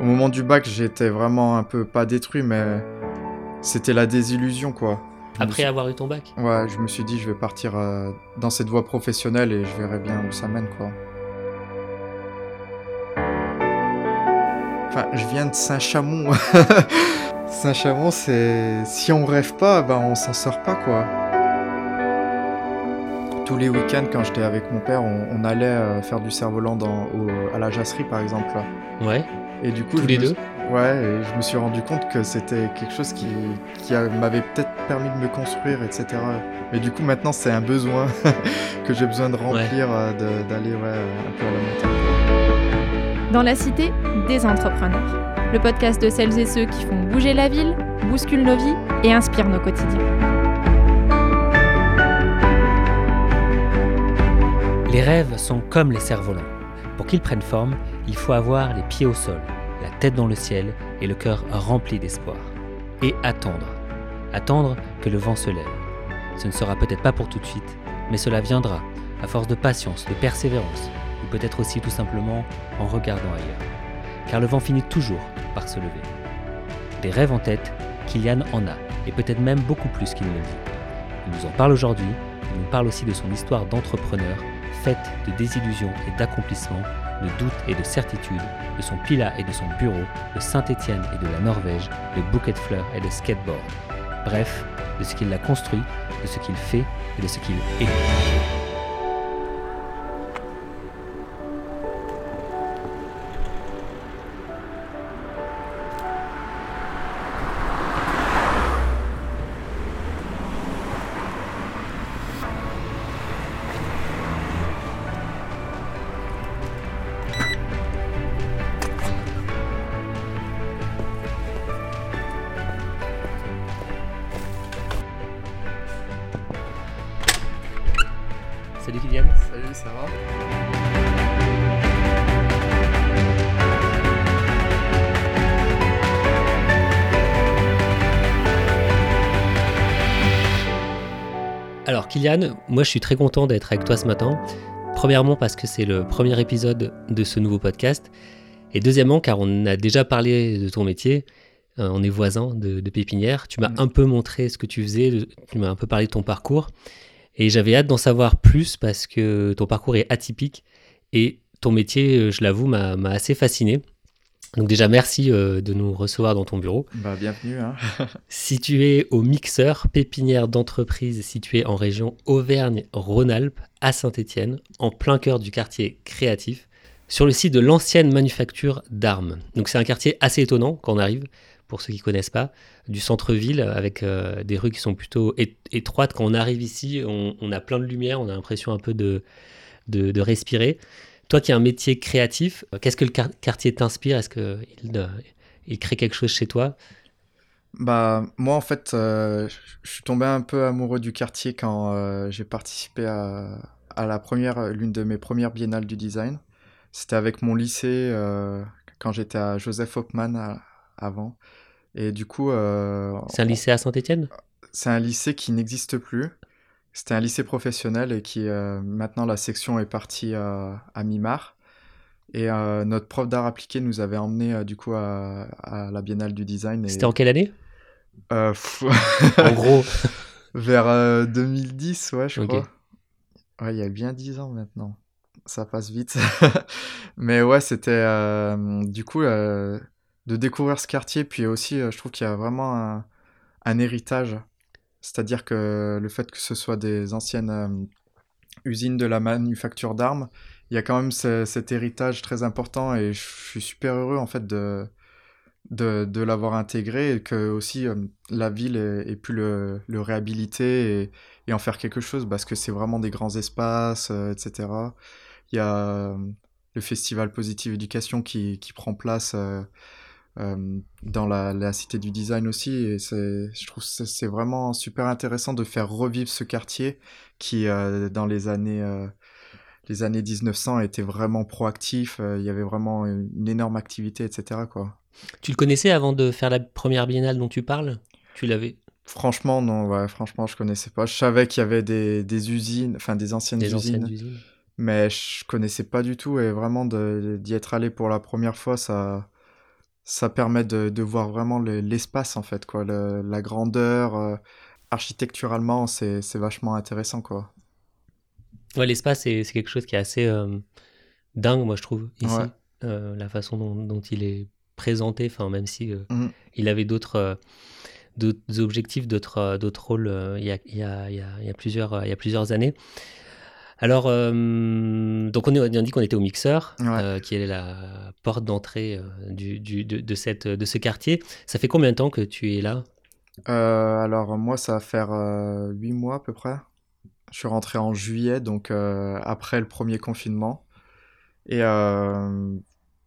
au moment du bac, j'étais vraiment un peu pas détruit, mais c'était la désillusion, quoi. Je Après suis- avoir eu ton bac Ouais, je me suis dit, je vais partir euh, dans cette voie professionnelle et je verrai bien où ça mène, quoi. Enfin, je viens de Saint-Chamond. Saint-Chamond, c'est... Si on rêve pas, ben on s'en sort pas, quoi. Tous les week-ends, quand j'étais avec mon père, on, on allait euh, faire du cerf-volant dans, au- à la jasserie, par exemple. Ouais. Et du coup, Tous je les me- deux Ouais, et je me suis rendu compte que c'était quelque chose qui, m'avait peut-être permis de me construire, etc. Mais du coup, maintenant, c'est un besoin que j'ai besoin de remplir, euh, de- d'aller ouais, un peu à la montagne. Dans la cité, des entrepreneurs. Le podcast de celles et ceux qui font bouger la ville, bousculent nos vies et inspirent nos quotidiens. Les rêves sont comme les cerfs-volants. Pour qu'ils prennent forme, il faut avoir les pieds au sol, la tête dans le ciel et le cœur rempli d'espoir. Et attendre. Attendre que le vent se lève. Ce ne sera peut-être pas pour tout de suite, mais cela viendra, à force de patience, de persévérance, ou peut-être aussi tout simplement en regardant ailleurs. Car le vent finit toujours par se lever. Des rêves en tête, Kylian en a, et peut-être même beaucoup plus qu'il ne le dit. Il nous en parle aujourd'hui, il nous parle aussi de son histoire d'entrepreneur, faite de désillusions et d'accomplissements, de doutes et de certitudes, de son pila et de son bureau, de Saint-Étienne et de la Norvège, de bouquets de fleurs et de skateboard. Bref, de ce qu'il a construit, de ce qu'il fait et de ce qu'il est. Kylian, moi je suis très content d'être avec toi ce matin. Premièrement parce que c'est le premier épisode de ce nouveau podcast. Et deuxièmement car on a déjà parlé de ton métier. Euh, on est voisins de, de pépinière. Tu m'as Mm. un peu montré ce que tu faisais. Tu m'as un peu parlé de ton parcours. Et j'avais hâte d'en savoir plus parce que ton parcours est atypique. Et ton métier, euh, je l'avoue, m'a assez fasciné. Donc déjà merci euh, de nous recevoir dans ton bureau. Bah, bienvenue, hein. Situé au Mixeur, pépinière d'entreprise située en région Auvergne-Rhône-Alpes, à Saint-Étienne, en plein cœur du quartier créatif, sur le site de l'ancienne manufacture d'armes. Donc c'est un quartier assez étonnant quand on arrive, pour ceux qui connaissent pas, du centre-ville, avec euh, des rues qui sont plutôt étroites. Quand on arrive ici, on, on a plein de lumière, on a l'impression un peu de, de, de respirer. Toi qui as un métier créatif, euh, qu'est-ce que le quar- quartier t'inspire? Est-ce qu'il il crée quelque chose chez toi? Bah, moi, en fait, euh, je suis tombé un peu amoureux du quartier quand euh, j'ai participé à, à la première, l'une de mes premières biennales du design. C'était avec mon lycée euh, quand j'étais à Joseph Hopman à- avant. Et du coup, C'est un lycée à Saint-Étienne? C'est un lycée qui n'existe plus. C'était un lycée professionnel et qui euh, maintenant la section est partie euh, à Mimar. Et euh, notre prof d'art appliqué nous avait emmené du coup à, à la Biennale du design. et- C'était en quelle année? Pff, En gros, vers euh, 2010, ouais, je crois. Ouais, il y a bien 10 ans maintenant. Ça passe vite. Mais ouais, c'était du coup de découvrir ce quartier. Puis aussi, je trouve qu'il y a vraiment un, un héritage. C'est-à-dire que le fait que ce soit des anciennes euh, usines de la manufacture d'armes, il y a quand même ce- cet héritage très important et je suis super heureux en fait de, de, l'avoir intégré et que aussi euh, la ville ait, pu le, réhabiliter et, en faire quelque chose parce que c'est vraiment des grands espaces, euh, etc. Il y a le festival Positive Éducation qui, prend place dans la, la cité du design aussi et je trouve que c'est vraiment super intéressant de faire revivre ce quartier qui euh, dans les années euh, les années 1900 était vraiment proactif, euh, il y avait vraiment une, une énorme activité, etc. quoi. tu le connaissais avant de faire la première biennale dont tu parles? Tu l'avais? Franchement, non, ouais, franchement, je connaissais pas. Je savais qu'il y avait des, des usines, enfin des anciennes des usines, anciennes usines mais je connaissais pas du tout et vraiment d'y être allé pour la première fois, ça, ça permet de, de voir vraiment le- l'espace en fait, quoi, le- la grandeur. euh, architecturalement, c'est vachement intéressant, quoi. Ouais, l'espace, c'est quelque chose qui est assez euh, dingue, moi, je trouve, ici. Ouais. Euh, la façon dont, dont il est présenté, enfin, même si Mhm. il avait d'autres objectifs, d'autres d'autres rôles il y, a, il y, a, il y, a, il y a plusieurs, il y a plusieurs années. Alors, euh, donc on, est, on dit qu'on était au Mixeur, Ouais. euh, qui est la porte d'entrée euh, du, du- de, de, cette, de ce quartier. Ça fait combien de temps que tu es là? Alors moi, ça va faire euh, huit mois à peu près. Je suis rentré en juillet, donc après le premier confinement. Et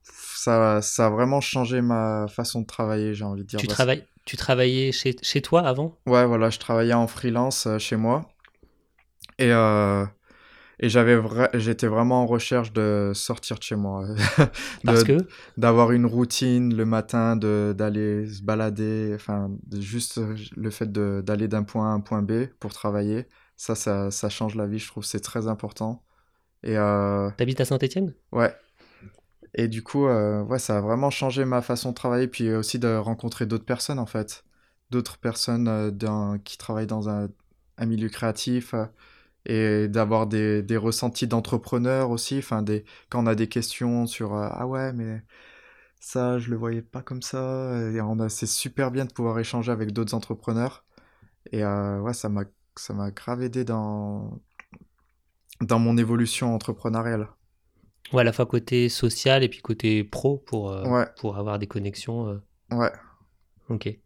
ça, ça a vraiment changé ma façon de travailler, j'ai envie de dire. tu, travailles, tu travaillais chez, chez toi avant? Ouais, voilà, je travaillais en freelance euh, chez moi. Et, euh, et j'avais vra- j'étais vraiment en recherche de sortir de chez moi. Parce De- que? d'avoir une routine le matin, de d'aller se balader, enfin juste euh, le fait de d'aller d'un point A à un point B pour travailler, ça, ça, ça change la vie, je trouve, c'est très important. Et euh, tu habites à Saint-Etienne ouais. Et du coup, euh, ouais, ça a vraiment changé ma façon de travailler, puis aussi de rencontrer d'autres personnes en fait, d'autres personnes euh, qui travaillent dans un, un milieu créatif. Et d'avoir des, des ressentis d'entrepreneurs aussi, enfin des, quand on a des questions sur euh, ah ouais mais ça je le voyais pas comme ça et on a c'est super bien de pouvoir échanger avec d'autres entrepreneurs et euh, ouais ça m'a ça m'a grave aidé dans dans mon évolution entrepreneuriale. Ouais, à la fois côté social et puis côté pro pour, euh, Ouais. pour avoir des connexions. Ouais. Ok.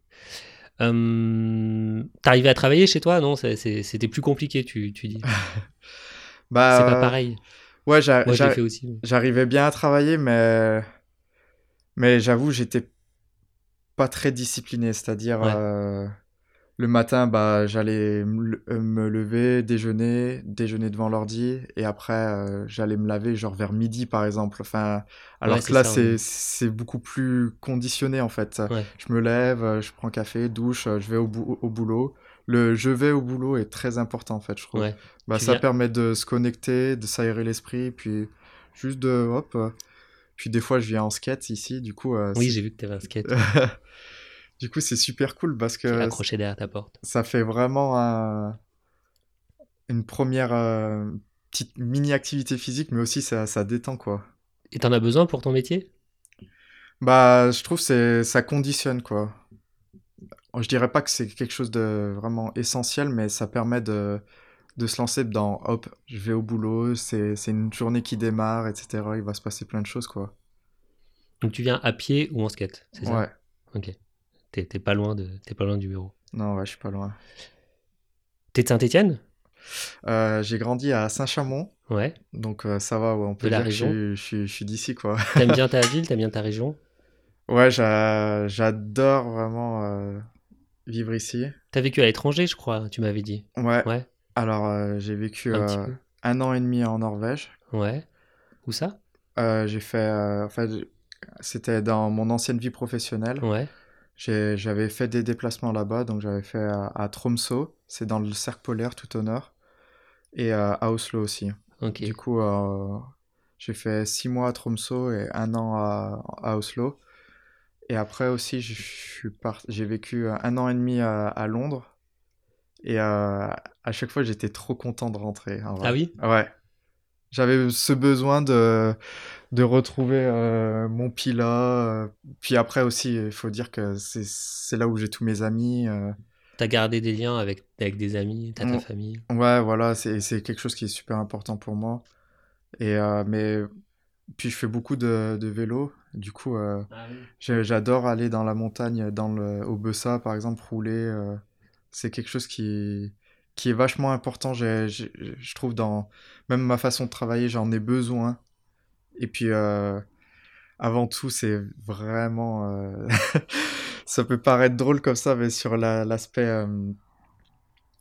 Euh, T'arrivais à travailler chez toi Non, c'était plus compliqué, tu, tu dis. Bah C'est pas euh, pareil. Ouais, j'arrivais bien à travailler mais mais j'avoue, j'étais pas très discipliné, c'est-à-dire Ouais. euh, le matin, bah, j'allais me euh, me lever, déjeuner, déjeuner devant l'ordi, et après, euh, j'allais me laver, genre vers midi, par exemple. Enfin, alors Ouais, que là, c'est, beaucoup plus conditionné, en fait. Ouais. Je me lève, euh, je prends café, douche, je vais au, bou- au boulot. Le je vais au boulot est très important, en fait, je trouve. Ouais. Bah, Tu ça viens- permet de se connecter, de s'aérer l'esprit, puis juste de, hop. Puis des fois, je viens en skate ici, du coup, euh, Oui, j'ai vu que t'avais un skate du coup, c'est super cool parce que accroché derrière ta porte. ça fait vraiment un- une première euh, petite mini-activité physique, mais aussi ça, ça détend, quoi. Et t'en as besoin pour ton métier? Bah, je trouve que ça conditionne, quoi. Je dirais pas que c'est quelque chose de vraiment essentiel, mais ça permet de, de se lancer dans, hop, je vais au boulot, c'est, c'est une journée qui démarre, etc. Il va se passer plein de choses, quoi. Donc tu viens à pied ou en skate, c'est ça? Ouais, Ok. T'es pas, loin de- t'es pas loin du bureau. non, ouais, je suis pas loin. T'es de Saint-Etienne Euh, j'ai grandi à Saint-Chamond, Ouais. donc euh, ça va, ouais, on peut De la dire que je je je suis d'ici, quoi. T'aimes bien ta ville, t'aimes bien ta région? Ouais, j'a- j'adore vraiment euh, vivre ici. T'as vécu à l'étranger, je crois, tu m'avais dit. Ouais, Ouais, alors j'ai vécu un un an et demi en Norvège. Ouais. Où ça? J'ai fait, en fait, c'était dans mon ancienne vie professionnelle. Ouais. J'avais fait des déplacements là-bas, donc j'avais fait à, à Tromsø, c'est dans le cercle polaire tout au nord, et à Oslo aussi. Du coup, euh, j'ai fait six mois à Tromsø et un an à, à Oslo. Et après aussi, part... j'ai vécu un an et demi à, à Londres. Et euh, à chaque fois, j'étais trop content de rentrer. en vrai. Ah oui? Ouais. J'avais ce besoin de, de retrouver euh, mon Pila. euh. Puis après aussi, il faut dire que c'est là où j'ai tous mes amis. euh. T'as gardé des liens avec, avec des amis, t'as ta Mm. famille? Ouais, voilà, c'est quelque chose qui est super important pour moi. Et euh, mais puis je fais beaucoup de, de vélo. Du coup, euh, j'ai- j'adore aller dans la montagne, dans le au Bessa par exemple, rouler. euh, c'est quelque chose qui qui est vachement important. J'ai- j'ai- je trouve dans même ma façon de travailler, j'en ai besoin. Et puis euh, avant tout, c'est vraiment euh, ça peut paraître drôle comme ça, mais sur la- l'aspect euh,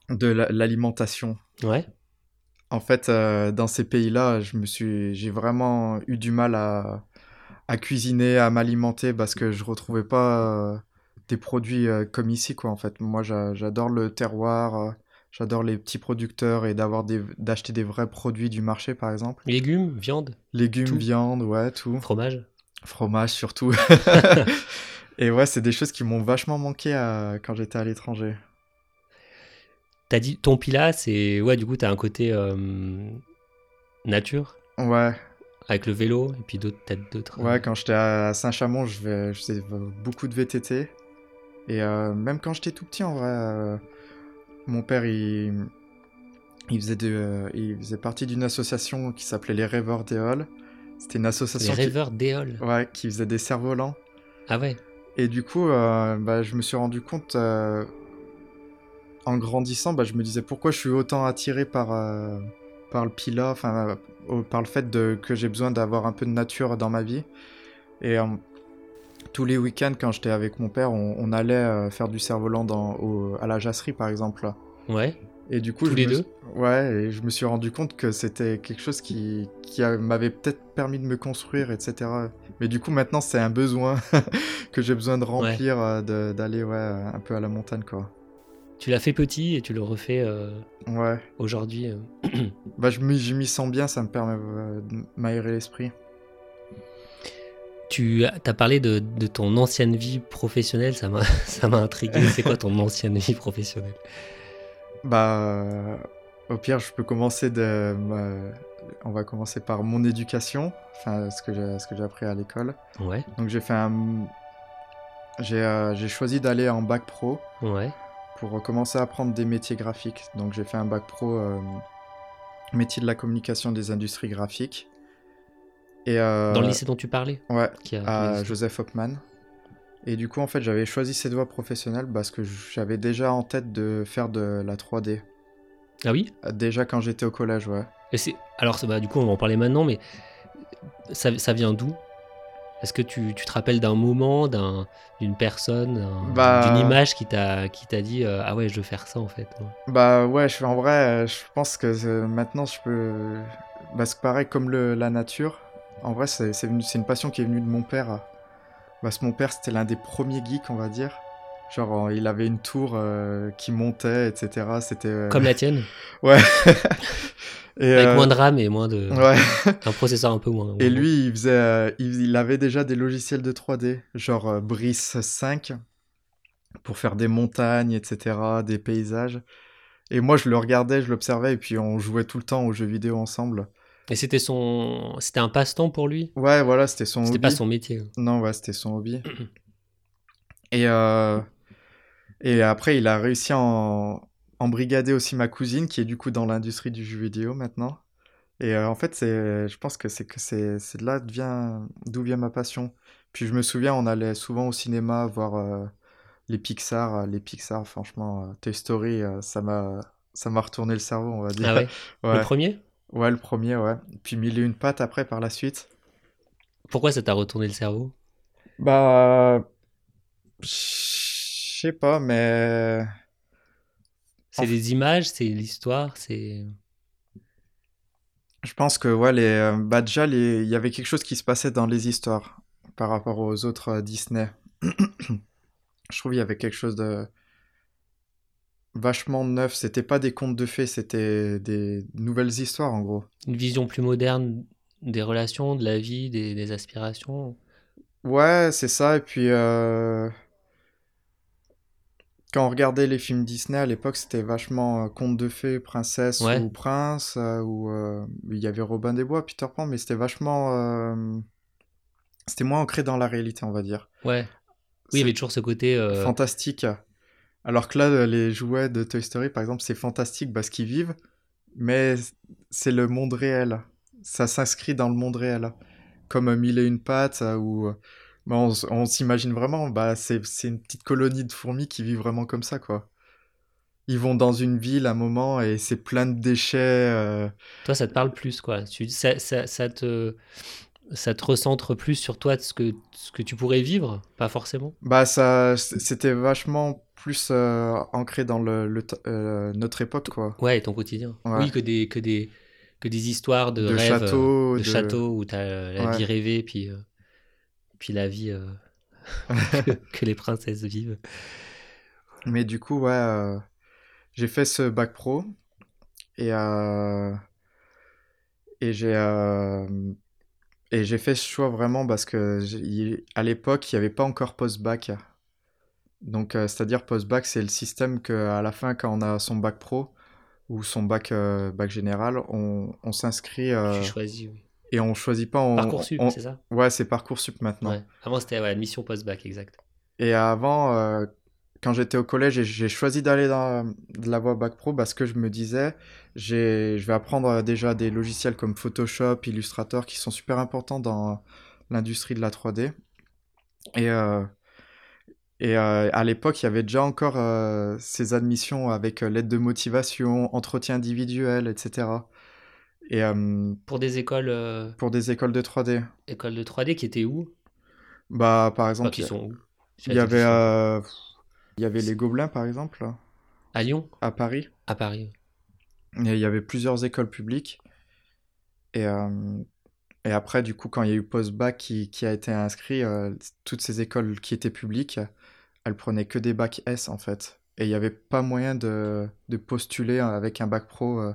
de la- l'alimentation. Ouais. En fait, dans ces pays-là, je me suis, j'ai vraiment eu du mal à, à cuisiner, à m'alimenter parce que je retrouvais pas des produits comme ici, quoi. En fait, moi, j'a- j'adore le terroir, j'adore les petits producteurs et d'avoir des, d'acheter des vrais produits du marché, par exemple. Légumes, viande, Légumes, Tout. viande, ouais, tout. fromage. Fromage surtout. Et ouais, c'est des choses qui m'ont vachement manqué à- quand j'étais à l'étranger. T'as dit ton Pila, c'est. Ouais, du coup, t'as un côté euh, nature, Ouais, avec le vélo, et puis d'autres, peut-être d'autres. ouais, quand j'étais à Saint-Chamond, je, vais- je faisais beaucoup de VTT. Et euh, même quand j'étais tout petit, en vrai, euh, mon père, il, il, faisait de, euh, il faisait partie d'une association qui s'appelait les Rêveurs d'Éole. C'était une Les association qui, rêveurs d'éole. ouais, qui faisait des cerfs-volants. Ah ouais. Et du coup, euh, bah, je me suis rendu compte, euh, en grandissant, bah, je me disais pourquoi je suis autant attiré par, euh, par le pilote, enfin, par le fait de, que j'ai besoin d'avoir un peu de nature dans ma vie. Et tous les week-ends, quand j'étais avec mon père, on, on allait euh, faire du cerf-volant dans- au- à la jasserie, par exemple. Ouais. Et du coup, Tous je les me deux Ouais, et je me suis rendu compte que c'était quelque chose qui, qui a- m'avait peut-être permis de me construire, etc. Mais du coup, maintenant, c'est un besoin que j'ai besoin de remplir, euh, de- d'aller ouais, euh, un peu à la montagne, quoi. Tu l'as fait petit et tu le refais euh, Ouais, aujourd'hui. euh. bah, je m'y sens bien, ça me permet euh, de m'aérer l'esprit. Tu as parlé de, de ton ancienne vie professionnelle, ça m'a ça m'a intrigué. C'est quoi ton ancienne vie professionnelle? Bah, au pire, je peux commencer de. On va commencer par mon éducation, enfin, ce que j'ai ce que j'ai appris à l'école. Ouais, Donc, j'ai fait un. J'ai euh, j'ai choisi d'aller en bac pro. ouais. pour commencer à apprendre des métiers graphiques. Donc j'ai fait un bac pro euh, métier de la communication des industries graphiques. Et euh, Dans le lycée dont tu parlais Ouais, qui a- à Joseph Hopman. Et du coup, en fait, j'avais choisi cette voie professionnelle parce que j'avais déjà en tête de faire de la 3D. Ah oui? Déjà quand j'étais au collège, ouais. Et c'est- Alors, bah, du coup, on va en parler maintenant, mais ça, ça vient d'où? Est-ce que tu, tu te rappelles d'un moment, d'un- d'une personne, Bah- d'une image qui t'a qui t'a dit euh, Ah ouais, je veux faire ça en fait. Bah ouais, je, en vrai, euh, je pense que euh, maintenant je peux. Bah, c'est pareil comme le, la nature. En vrai, c'est une passion qui est venue de mon père. Parce que mon père, c'était l'un des premiers geeks, on va dire. Genre, euh, il avait une tour euh, qui montait, etc. C'était. euh, Comme la tienne Ouais. et, Avec euh, moins de RAM et moins de. Ouais. Un processeur un peu moins. Et lui, il faisait, il, il avait déjà des logiciels de 3D, genre Brice 5, pour faire des montagnes, etc., des paysages. Et moi, je le regardais, je l'observais, et puis on jouait tout le temps aux jeux vidéo ensemble. Et c'était son. C'était un passe-temps pour lui? Ouais, voilà, c'était son C'était pas son métier. Non, ouais, c'était son hobby. et, euh, et après, il a réussi à en, embrigader aussi ma cousine, qui est du coup dans l'industrie du jeu vidéo maintenant. Et euh, en fait, c'est, je pense que c'est que c'est, c'est de là d'où vient, d'où vient ma passion. Puis je me souviens, on allait souvent au cinéma voir euh, les Pixar. Les Pixar, franchement, Toy Story, ça m'a, ça m'a retourné le cerveau, on va dire. Ah ouais? Ouais. Le premier? Ouais, le premier, ouais. Puis mille et une pattes après par la suite. Pourquoi ça t'a retourné le cerveau? Bah, je sais pas, mais C'est les images, c'est l'histoire, c'est. je pense que ouais, les, bah déjà, les... il y avait quelque chose qui se passait dans les histoires par rapport aux autres euh, Disney. Je trouve qu'il y avait quelque chose de vachement neuf. C'était pas des contes de fées, c'était des nouvelles histoires en gros. Une vision plus moderne des relations, de la vie, des, des aspirations. Ouais, c'est ça. Et puis, euh, quand on regardait les films Disney à l'époque, c'était vachement euh, contes de fées, princesse Ouais. ou prince, euh, ou il y avait Robin des Bois, Peter Pan, mais c'était vachement, c'était moins ancré dans la réalité, on va dire. Ouais. Oui, il y avait toujours ce côté. Fantastique. Alors que là, les jouets de Toy Story, par exemple, c'est fantastique parce qu'ils vivent, mais c'est le monde réel. Ça s'inscrit dans le monde réel. Comme euh, Mille et une pattes, euh, où euh, bah, on, s'imagine vraiment, bah, c'est une petite colonie de fourmis qui vivent vraiment comme ça, quoi. Ils vont dans une ville à un moment et c'est plein de déchets. Toi, ça te parle plus, quoi. Tu, ça te, ça te recentre plus sur toi de ce que, ce que tu pourrais vivre, pas forcément. Bah, ça, c'était vachement plus euh, ancré dans le, euh, notre époque, quoi. Ouais, et ton quotidien. Ouais. Oui, que des, que des, que des histoires de, De rêves, euh, châteaux, de, de- châteaux où t'as euh, la Ouais. vie rêvée, puis, euh, puis la vie euh, que, que les princesses vivent. Mais du coup, ouais, euh, j'ai fait ce bac pro et, euh, et j'ai euh, Et j'ai fait ce choix vraiment parce que à l'époque, il n'y avait pas encore post-bac. Donc, euh, c'est-à-dire post-bac, c'est le système qu'à la fin, quand on a son bac pro ou son bac, euh, bac général, on, on s'inscrit. Euh, tu choisis, oui. Et on choisit pas. On, Parcoursup, c'est ça? Ouais, c'est Parcoursup maintenant. Ouais. Avant, c'était ouais, admission post-bac, exact. Et avant, quand j'étais au collège, j'ai choisi d'aller dans la voie bac pro parce que je me disais, je vais apprendre déjà des logiciels comme Photoshop, Illustrator qui sont super importants dans l'industrie de la 3D. Et, euh, et euh, à l'époque, il y avait déjà encore euh, ces admissions avec l'aide de motivation, entretien individuel, etc. Et, pour des écoles Pour des écoles de 3D. Écoles de 3D qui étaient où? Bah, par exemple. qui sont où? Il y avait. Il y avait les Gobelins, par exemple. À Lyon À Paris. À Paris. Et il y avait plusieurs écoles publiques. Et, euh, et après, du coup, quand il y a eu post-bac qui, qui, a été inscrit, euh, toutes ces écoles qui étaient publiques, elles prenaient que des bacs S, en fait. Et il n'y avait pas moyen de, de, postuler avec un bac pro euh,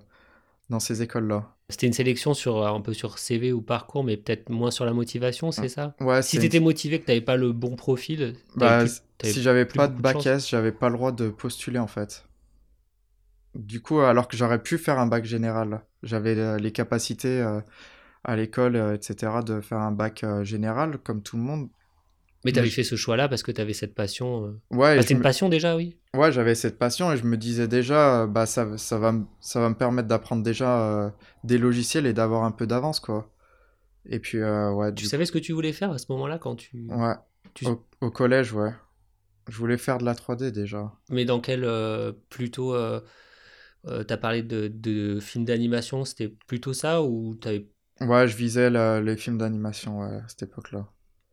dans ces écoles-là. C'était une sélection sur un peu sur CV ou parcours, mais peut-être moins sur la motivation, c'est ça? Ouais. Si tu étais motivé, que tu n'avais pas le bon profil. Bah, si j'avais pas de bac S, j'avais pas le droit de postuler en fait. Du coup, alors que j'aurais pu faire un bac général, j'avais les capacités euh, à l'école, euh, etc., de faire un bac euh, général comme tout le monde. Mais tu avais fait ce choix-là parce que tu avais cette passion. Ouais. C'était une passion déjà, oui. Ouais, j'avais cette passion et je me disais déjà, bah ça, ça va, ça va me permettre d'apprendre déjà des logiciels et d'avoir un peu d'avance, quoi. Et puis, ouais. Tu savais ce que tu voulais faire à ce moment-là quand tu. Ouais. Au, collège, ouais. Je voulais faire de la 3D déjà. Mais dans quel plutôt. Euh, tu as parlé de, de films d'animation, c'était plutôt ça ou avais... Ouais, je visais les films d'animation ouais, à cette époque-là.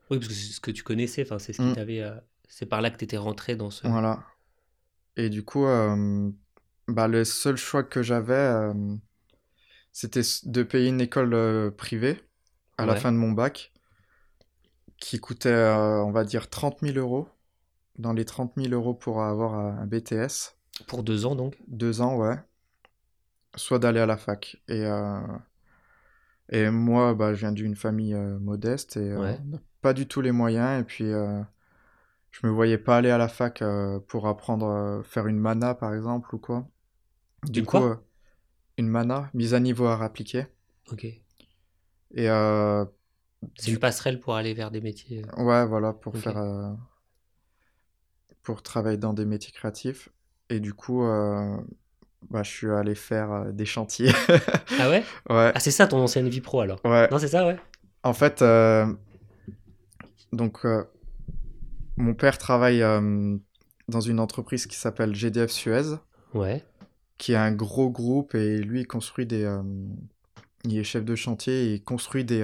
Oui, parce que c'est ce que tu connaissais, enfin, c'est ce mm. t'avait. Euh, c'est par là que tu étais rentré dans ce. Voilà. Et du coup, bah, le seul choix que j'avais, c'était de payer une école privée à la fin de mon bac, qui coûtait, on va dire, 30 000 euros. Dans les 30 000 euros pour avoir un BTS. Pour deux ans donc? Deux ans, ouais. Soit d'aller à la fac. Et, euh, et moi, bah, je viens d'une famille euh, modeste et euh, pas du tout les moyens. Et puis, je me voyais pas aller à la fac pour apprendre, faire une mana par exemple ou quoi. Du coup, une mana, mise à niveau à appliqué. Ok. Et. C'est une passerelle pour aller vers des métiers. Ouais, voilà, pour faire. pour travailler dans des métiers créatifs. Et du coup, euh, bah, je suis allé faire euh, des chantiers. ah ouais? Ouais. Ah, c'est ça ton ancienne vie pro alors? Ouais. Non, c'est ça, ouais? En fait, euh, donc, mon père travaille dans une entreprise qui s'appelle GDF Suez. Ouais. Qui est un gros groupe et lui, il construit des. il est chef de chantier et il construit des,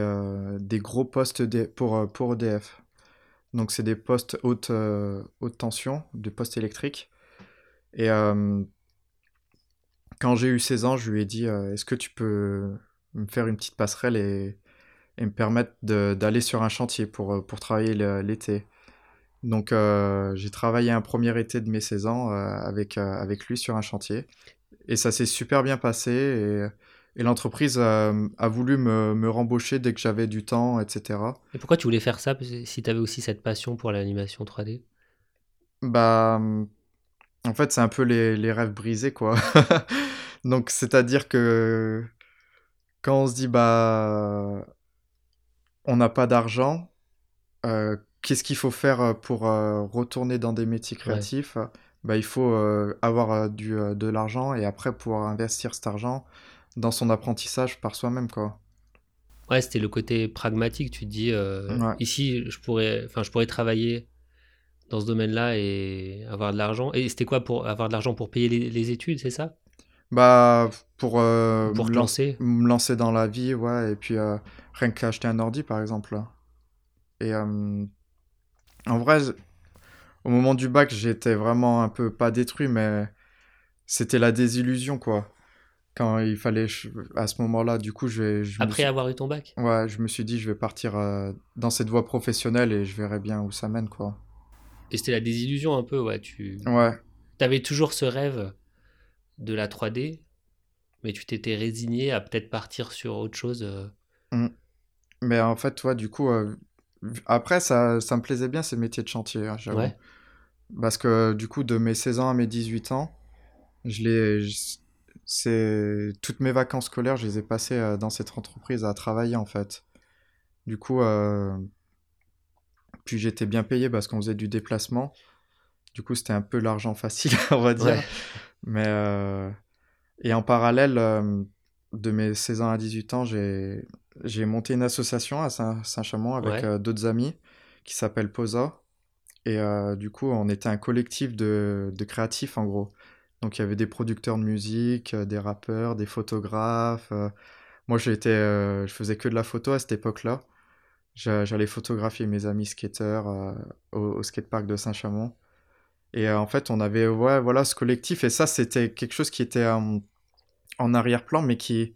des gros postes pour, pour EDF. Donc, c'est des postes haute, haute tension, des postes électriques. Et euh, quand j'ai eu 16 ans, je lui ai dit euh, Est-ce que tu peux me faire une petite passerelle et, me permettre d'aller sur un chantier pour, euh, pour travailler l'été? Donc j'ai travaillé un premier été de mes 16 ans avec, avec lui sur un chantier. Et ça s'est super bien passé. Et, et l'entreprise a, voulu me, me rembaucher dès que j'avais du temps, etc. Et pourquoi tu voulais faire ça? Si tu avais aussi cette passion pour l'animation 3D Bah en fait, c'est un peu les, rêves brisés, quoi. Donc, c'est-à-dire que quand on se dit, bah, on n'a pas d'argent, euh, qu'est-ce qu'il faut faire pour euh, retourner dans des métiers créatifs? Bah, Il faut euh, avoir du, de l'argent et après pouvoir investir cet argent dans son apprentissage par soi-même, quoi. Ouais, c'était le côté pragmatique. Tu te dis, ici, je pourrais, je pourrais travailler dans ce domaine-là et avoir de l'argent. Et c'était quoi pour avoir de l'argent pour payer les, études, c'est ça? Bah, pour, euh, pour me, lancer. me lancer dans la vie, ouais. Et puis, euh, rien qu'acheter un ordi, par exemple. Et euh, en vrai, au moment du bac, j'étais vraiment un peu pas détruit, mais c'était la désillusion, quoi. Quand il fallait, à ce moment-là, du coup, je vais. Après avoir eu ton bac? Ouais, je me suis dit, je vais partir dans cette voie professionnelle et je verrai bien où ça mène, quoi. Et c'était la désillusion un peu, ouais. Tu ouais. avais toujours ce rêve de la 3D, mais tu t'étais résigné à peut-être partir sur autre chose. Euh. Mmh. Mais en fait, toi, du coup, euh, après, ça, ça me plaisait bien ces métiers de chantier, hein, j'avoue. Ouais. Parce que du coup, de mes 16 ans à mes 18 ans, je c'est toutes mes vacances scolaires, je les ai passées euh, dans cette entreprise à travailler en fait. Du coup, euh, puis j'étais bien payé parce qu'on faisait du déplacement. Du coup, c'était un peu l'argent facile, on va dire. Ouais. Mais euh, et en parallèle, de mes 16 ans à 18 ans, j'ai j'ai monté une association à Saint- Saint-Chamond avec Ouais. euh, d'autres amis qui s'appelle POSA. Et euh, du coup, on était un collectif de, de créatifs en gros. Donc il y avait des producteurs de musique, euh, des rappeurs, des photographes. Moi, j'étais, je faisais que de la photo à cette époque-là. J'a- J'allais photographier mes amis skateurs au, au skatepark de Saint-Chamond. Et en fait, on avait ouais, voilà, ce collectif. Et ça, c'était quelque chose qui était en arrière-plan, mais qui,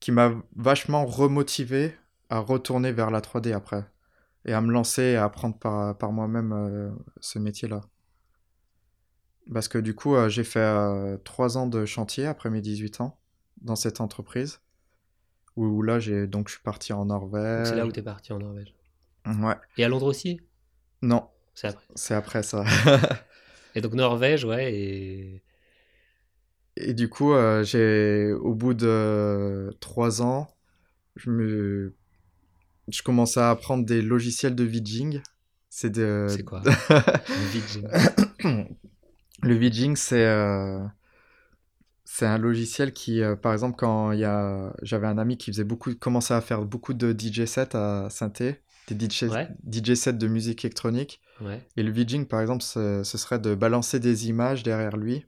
qui m'a vachement remotivé à retourner vers la 3D après. Et à me lancer et à apprendre par, par moi-même euh, ce métier-là. Parce que du coup, euh, j'ai fait euh, trois ans de chantier après mes 18 ans dans cette entreprise. Où, où là, j'ai donc je suis parti en Norvège. C'est là où t'es parti en Norvège. Ouais. Et à Londres aussi? Non, C'est après. c'est après ça. Et donc Norvège, ouais, et. Et du coup, euh, j'ai, au bout de trois ans, je me, je commençais à apprendre des logiciels de vidging. C'est de, C'est quoi? Le vidging. c'est, euh, c'est un logiciel qui, euh, par exemple, quand il y a, j'avais un ami qui faisait beaucoup, commençait à faire beaucoup de DJ sets à synthé, des DJ, Ouais. DJ sets de musique électronique. Ouais. Et le vidging, par exemple, ce, ce serait de balancer des images derrière lui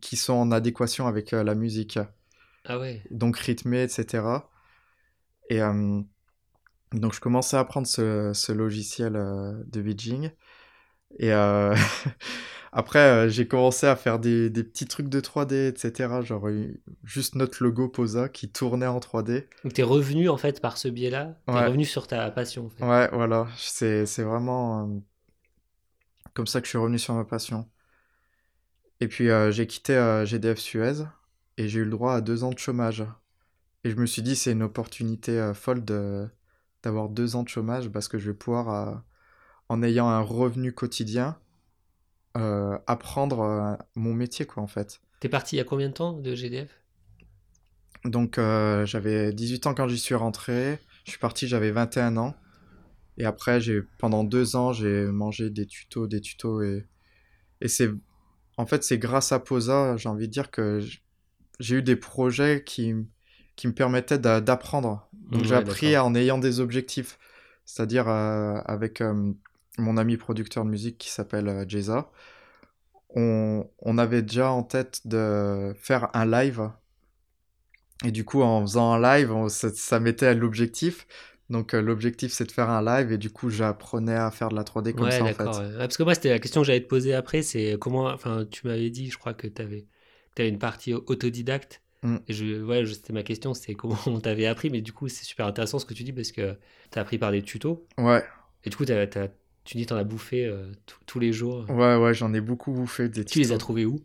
qui sont en adéquation avec euh, la musique, Ah ouais. donc rythmées, etc. Et euh, donc, je commençais à apprendre ce, ce logiciel euh, de vidging. Et euh, après, j'ai commencé à faire des, des petits trucs de 3D, etc. Genre juste notre logo Posa qui tournait en 3D. Donc t'es revenu en fait par ce biais-là. T'es Ouais. revenu sur ta passion. En fait. Ouais, voilà, c'est c'est vraiment comme ça que je suis revenu sur ma passion. Et puis euh, j'ai quitté euh, GDF Suez et j'ai eu le droit à deux ans de chômage. Et je me suis dit c'est une opportunité euh, folle de d'avoir deux ans de chômage parce que je vais pouvoir, euh, en ayant un revenu quotidien, apprendre mon métier quoi en fait. T'es parti il y a combien de temps de GDF Donc j'avais 18 ans quand j'y suis rentré. Je suis parti, j'avais 21 ans. Et après, j'ai pendant deux ans, j'ai mangé des tutos, des tutos. Et, et c'est en fait, c'est grâce à Posa, j'ai envie de dire que j'ai eu des projets qui, qui me permettaient d'a- d'apprendre. Donc j'ai appris en ayant des objectifs. C'est-à-dire euh, avec euh, mon ami producteur de musique qui s'appelle euh, Jeza. On, on avait déjà en tête de faire un live et du coup, en faisant un live, on- ça, ça m'était à l'objectif. Donc, euh, l'objectif, c'est de faire un live. Et du coup, j'apprenais à faire de la 3D comme Ouais, ça, en fait. ouais. Parce que moi, c'était la question que j'allais te poser après, c'est comment. Enfin, tu m'avais dit, je crois que tu avais, une partie au- autodidacte. Mm. Et je, ouais, c'était ma question, c'est comment on t'avait appris. Mais du coup, c'est super intéressant ce que tu dis parce que tu as appris par des tutos. Ouais, Et du coup, t'as- t'as- tu dis que tu en as bouffé euh, tous- les jours. ouais, ouais, j'en ai beaucoup bouffé des Tu les as tutos. trouvés où?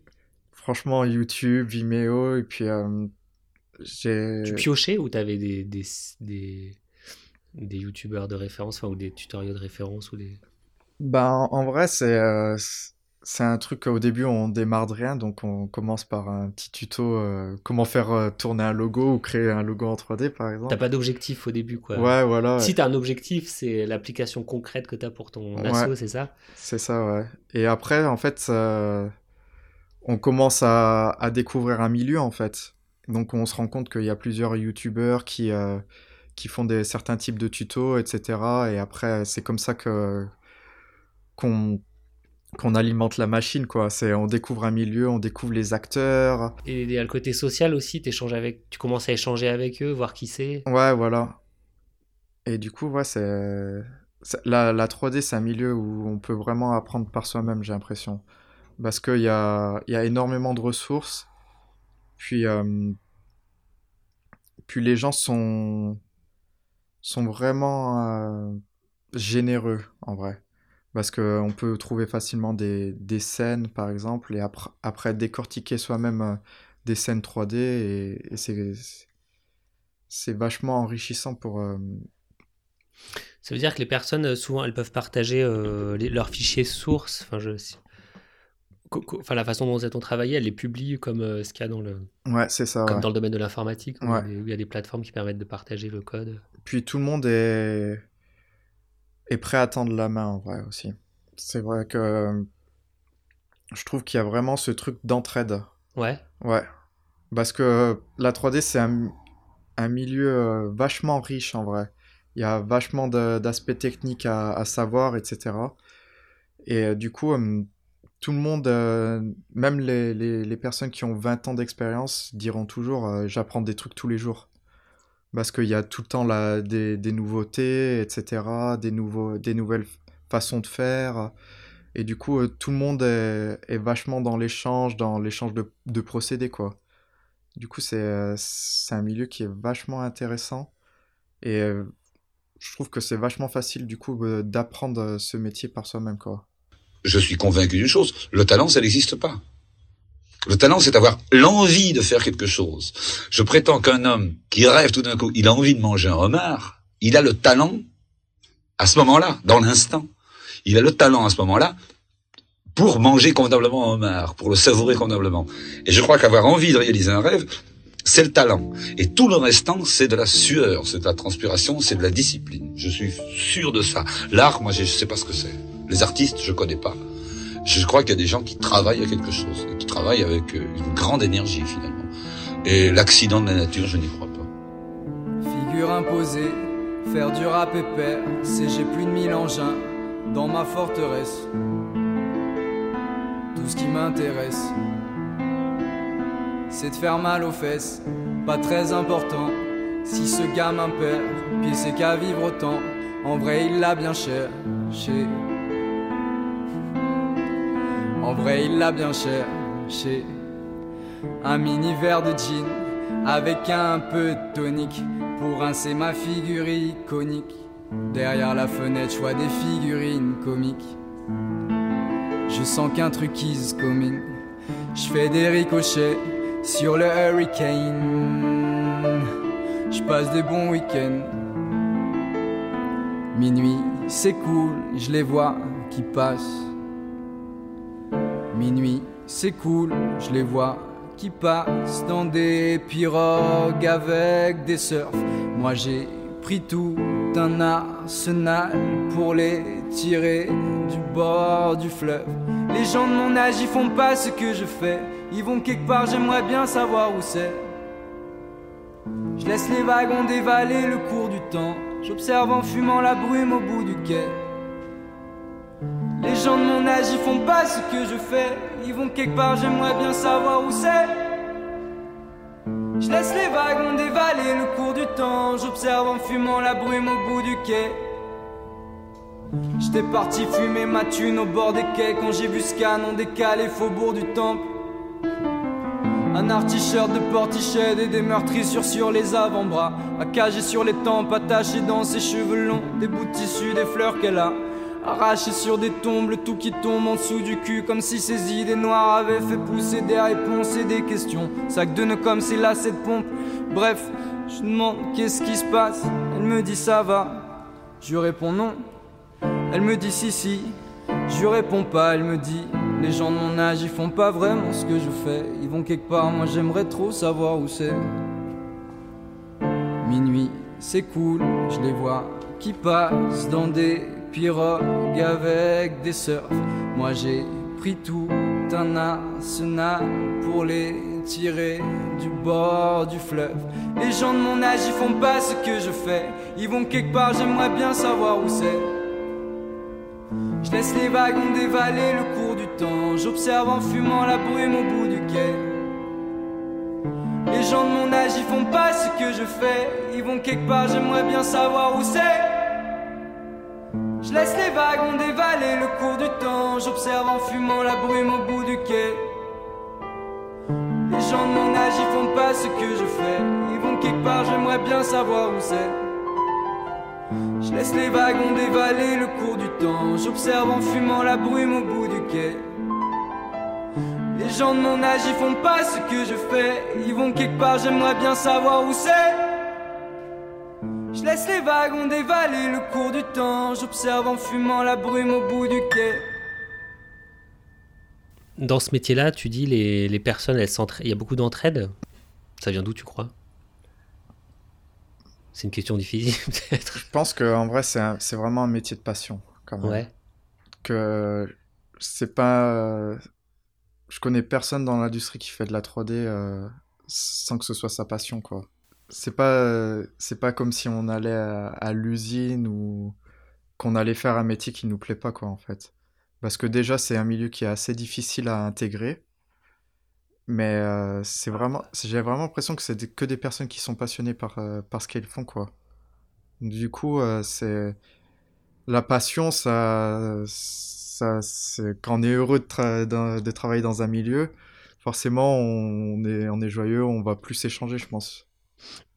Franchement, YouTube, Vimeo. Et puis, euh, j'ai. Tu piochais ou tu avais des, des, des, des youtubeurs de référence, enfin, ou des tutoriels de référence ou des... Ben, en en vrai, c'est euh, c'est un truc au début, on démarre de rien. Donc, on commence par un petit tuto euh, comment faire euh, tourner un logo ou créer un logo en 3D, par T'as exemple. pas d'objectif au début, quoi. Ouais, voilà. Si t'as un objectif, c'est l'application concrète que t'as pour ton Ouais. asso, c'est ça? C'est ça, ouais. Et après, en fait, on commence à, à découvrir un milieu, en fait. Donc, on se rend compte qu'il y a plusieurs youtubeurs qui, qui font des, certains types de tutos, etc. Et après, c'est comme ça que qu'on qu'on alimente la machine, quoi. C'est, on découvre un milieu, on découvre les acteurs. Et il y a le côté social aussi, t'échanges avec... tu commences à échanger avec eux, voir qui c'est. Ouais, voilà. Et du coup, ouais, c'est... c'est- La, la 3D, c'est un milieu où on peut vraiment apprendre par soi-même, j'ai l'impression. Parce qu'il y a, il y a énormément de ressources. Puis, euh, puis les gens sont, sont vraiment euh, généreux, en vrai. Parce qu'on peut trouver facilement des, des scènes, par exemple, et après, après décortiquer soi-même euh, des scènes 3D. Et, et c'est, c'est vachement enrichissant pour, euh, Ça veut dire que les personnes, souvent, elles peuvent partager leurs fichiers sources. Enfin, je, enfin, la façon dont elles ont travaillé, elles les publient comme ce qu'il y a dans le. Ouais, c'est ça. Comme dans le domaine de l'informatique, où, il y a des plateformes qui permettent de partager le code. Puis tout le monde est, est prêt à tendre la main, en vrai, aussi. C'est vrai que je trouve qu'il y a vraiment ce truc d'entraide. Ouais. Ouais. Parce que la 3D, c'est un, un, milieu euh, vachement riche en vrai. Il y a vachement d'aspects techniques à, savoir, etc. Et euh, du coup, hum, tout le monde, euh, même les, les, personnes qui ont 20 ans d'expérience, diront toujours j'apprends des trucs tous les jours. Parce qu'il y a tout le temps des, nouveautés, etc., des, nouvelles façons de faire. Et du coup, euh, tout le monde est, vachement dans l'échange, dans l'échange de, procédés, quoi. Du coup, c'est, euh, c'est un milieu qui est vachement intéressant. Et euh, je trouve que c'est vachement facile, du coup, d'apprendre ce métier par soi-même, quoi. Je suis convaincu d'une chose, le talent, ça n'existe pas. Le talent, c'est avoir l'envie de faire quelque chose. Je prétends qu'un homme qui rêve tout d'un coup, il a envie de manger un homard, il a le talent à ce moment-là, dans l'instant il a le talent à ce moment-là pour manger convenablement un homard, pour le savourer convenablement. Et je crois qu'avoir envie de réaliser un rêve, c'est le talent. Et tout le restant, c'est de la sueur, c'est de la transpiration, c'est de la discipline. Je suis sûr de ça. L'art, moi, je ne sais pas ce que c'est. Les artistes, je connais pas. Je crois qu'il y a des gens qui travaillent à quelque chose, qui travaillent avec euh, une grande énergie finalement. Et l'accident de la nature, je n'y crois pas. Figure imposée, faire du rap épais, c'est j'ai plus de mille engins dans ma forteresse. Tout ce qui m'intéresse, c'est de faire mal aux fesses, pas très important. Si ce gars perd, puis c'est qu'à vivre autant. En vrai, il l'a bien cher, chez. En vrai, il l'a bien cher, chez. Un mini verre de gin avec un peu de tonique pour rincer ma figure iconique. Derrière la fenêtre, je vois des figurines comiques. Je sens qu'un truc is coming. Je fais des ricochets sur le hurricane. Je passe des bons week-ends. Minuit, c'est cool, je les vois qui passent. Minuit, cool, je les vois qui passent dans des pirogues avec des surfs. Moi j'ai pris tout un arsenal pour les tirer du bord du fleuve. Les gens de mon âge, ils font pas ce que je fais. Ils vont quelque part, j'aimerais bien savoir où c'est. Je laisse les wagons dévaler le cours du temps. J'observe en fumant la brume au bout du quai. Les gens de mon âge, ils font pas ce que je fais. Ils vont quelque part, j'aimerais bien savoir où c'est. Je laisse les wagons dévaler le cours du temps. J'observe en fumant la brume au bout du quai. J'étais parti fumer ma thune au bord des quais quand j'ai vu ce canon décalé faubourg du temple. Un art t-shirt de portichet et des meurtrissures sur les avant-bras. Accagé sur les tempes, attaché dans ses cheveux longs. Des bouts de tissu, des fleurs qu'elle a. Arraché sur des tombes, le tout qui tombe en dessous du cul, comme si ces idées noires avaient fait pousser des réponses et des questions. Sac de nœuds comme c'est là cette pompe. Bref, je demande qu'est-ce qui se passe. Elle me dit ça va. Je réponds non. Elle me dit si si. Je réponds pas. Elle me dit les gens de mon âge ils font pas vraiment ce que je fais. Ils vont quelque part. Moi j'aimerais trop savoir où c'est. Minuit, c'est cool. Je les vois qui passent dans des pirogue avec des surfs. Moi j'ai pris tout un arsenal pour les tirer du bord du fleuve. Les gens de mon âge ils font pas ce que je fais. Ils vont quelque part, j'aimerais bien savoir où c'est. Je laisse les wagons dévaler le cours du temps. J'observe en fumant la brume au bout du quai. Les gens de mon âge ils font pas ce que je fais. Ils vont quelque part, j'aimerais bien savoir où c'est. Laisse les wagons dévaler le cours du temps. J'observe en fumant la brume au bout du quai. Les gens de mon âge, ils font pas ce que je fais. Ils vont quelque part, j'aimerais bien savoir où c'est. Je laisse les wagons dévaler le cours du temps. J'observe en fumant la brume au bout du quai. Les gens de mon âge, ils font pas ce que je fais. Ils vont quelque part, j'aimerais bien savoir où c'est. Je laisse les wagons dévaler le cours du temps. J'observe en fumant la brume au bout du quai. Dans ce métier-là, tu dis les, les personnes, elles s'entraident. Il y a beaucoup d'entraide? Ça vient d'où, tu crois? C'est une question difficile, peut-être. Je pense qu'en vrai, c'est vraiment un métier de passion. Quand même. Ouais. Que c'est pas. Je connais personne dans l'industrie qui fait de la 3D euh, sans que ce soit sa passion, quoi. C'est pas, c'est pas comme si on allait à, l'usine ou qu'on allait faire un métier qui nous plaît pas, quoi, en fait. Parce que déjà, c'est un milieu qui est assez difficile à intégrer. Mais euh, c'est vraiment, j'ai vraiment l'impression que c'est que des personnes qui sont passionnées par, euh, par ce qu'elles font, quoi. Du coup, euh, c'est la passion, ça, ça, c'est quand on est heureux de, de travailler dans un milieu, forcément, on est, on est joyeux, on va plus échanger, je pense.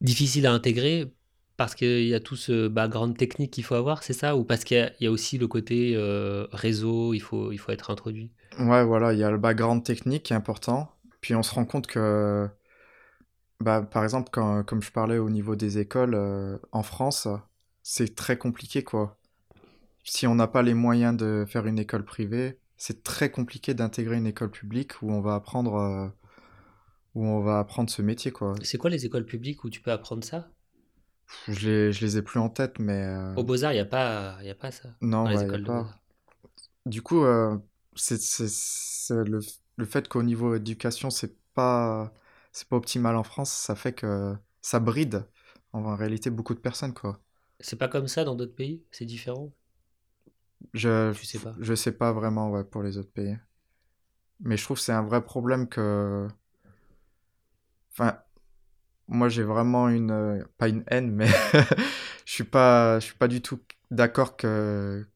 Difficile à intégrer parce qu'il y a tout ce background technique qu'il faut avoir, c'est ça? Ou parce qu'il y, a- aussi le côté euh, réseau, il faut, il faut être introduit? Ouais, voilà, il y a le background technique qui est important. Puis on se rend compte que, bah, par exemple, quand, comme je parlais au niveau des écoles, euh, en France, c'est très compliqué, quoi. Si on n'a pas les moyens de faire une école privée, c'est très compliqué d'intégrer une école publique où on va apprendre, euh, où on va apprendre ce métier, quoi. C'est quoi les écoles publiques où tu peux apprendre ça? Je les, je les ai plus en tête, mais euh, Au Beaux-Arts, il n'y a, pas- y a pas ça? non, dans les ouais, y a écoles de pas. Du coup, euh, c'est le, le fait qu'au niveau éducation, c'est pas, c'est pas optimal en France, ça fait que ça bride en réalité beaucoup de personnes, quoi. C'est pas comme ça dans d'autres pays? C'est différent? Je, Tu sais pas. je sais pas vraiment ouais, pour les autres pays. Mais je trouve que c'est un vrai problème que. Enfin, moi j'ai vraiment une. euh, Pas une haine, mais je suis pas, je suis pas du tout d'accord que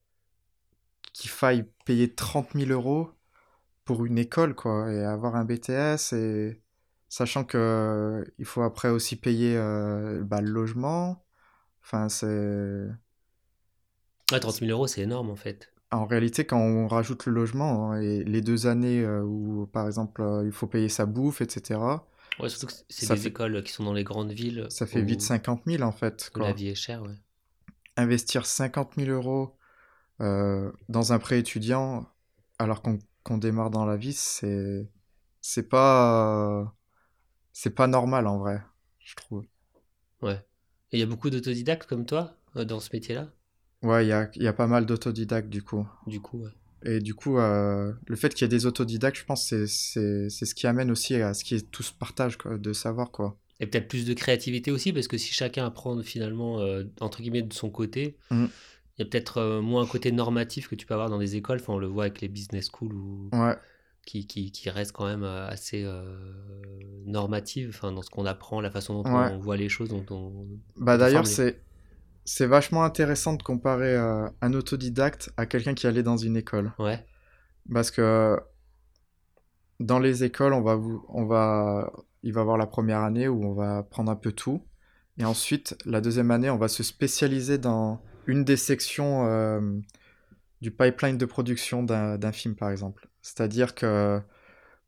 qu'il faille payer 30 000 euros pour une école, quoi, et avoir un BTS, et sachant que il faut après aussi payer euh, bah, le logement. Enfin, c'est. Ouais, 30 000 euros, c'est énorme en fait. En réalité, quand on rajoute le logement hein, et les deux années euh, où, par exemple, euh, il faut payer sa bouffe, etc., Ouais, surtout que c'est des fait- écoles qui sont dans les grandes villes. ça fait vite 50 000 en fait. quoi. la vie est chère, ouais. Investir 50 000 euros euh, dans un prêt étudiant alors qu'on démarre dans la vie, c'est c'est pas c'est pas normal en vrai, je trouve. Ouais. Et il y a beaucoup d'autodidactes comme toi euh, dans ce métier-là? Ouais, il y a, il y a pas mal d'autodidactes du coup. Du coup, ouais. Et du coup, euh, le fait qu'il y ait des autodidactes, je pense, c'est ce qui amène aussi à ce qu'il y ait tout ce partage quoi, de savoir quoi. Et peut-être plus de créativité aussi, parce que si chacun apprend finalement, euh, entre guillemets, de son côté, Mhm. il y a peut-être euh, moins un côté normatif que tu peux avoir dans des écoles. Enfin, on le voit avec les business schools ou... Ouais. qui, qui, qui restent quand même assez euh, normatives enfin, dans ce qu'on apprend, la façon dont Ouais. on voit les choses. Dont. Bah d'ailleurs, c'est c'est vachement intéressant de comparer euh, un autodidacte à quelqu'un qui allait dans une école. Ouais, Parce que dans les écoles, on va vous, on va, il va y avoir la première année où on va apprendre un peu tout. Et ensuite, la deuxième année, on va se spécialiser dans une des sections euh, du pipeline de production d'un d'un film, par exemple. C'est-à-dire que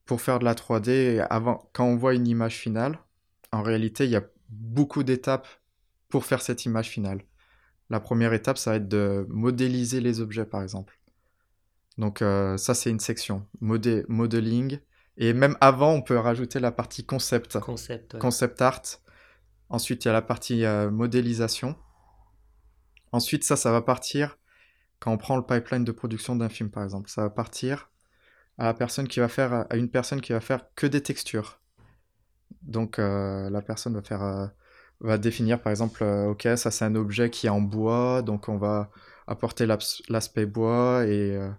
pour faire de la 3D, avant, quand on voit une image finale, en réalité, il y a beaucoup d'étapes pour faire cette image finale. La première étape, ça va être de modéliser les objets, par exemple. Donc euh, ça, c'est une section. Modé- modeling. Et même avant, on peut rajouter la partie concept. concept. ouais. Concept art. Ensuite, il y a la partie euh, modélisation. Ensuite, ça, ça va partir quand on prend le pipeline de production d'un film, par exemple. Ça va partir à la personne qui va faire, à une personne qui va faire que des textures. Donc, euh, la personne va faire, euh, va définir, par exemple, euh, ok, ça c'est un objet qui est en bois, donc on va apporter l'aspect bois et euh,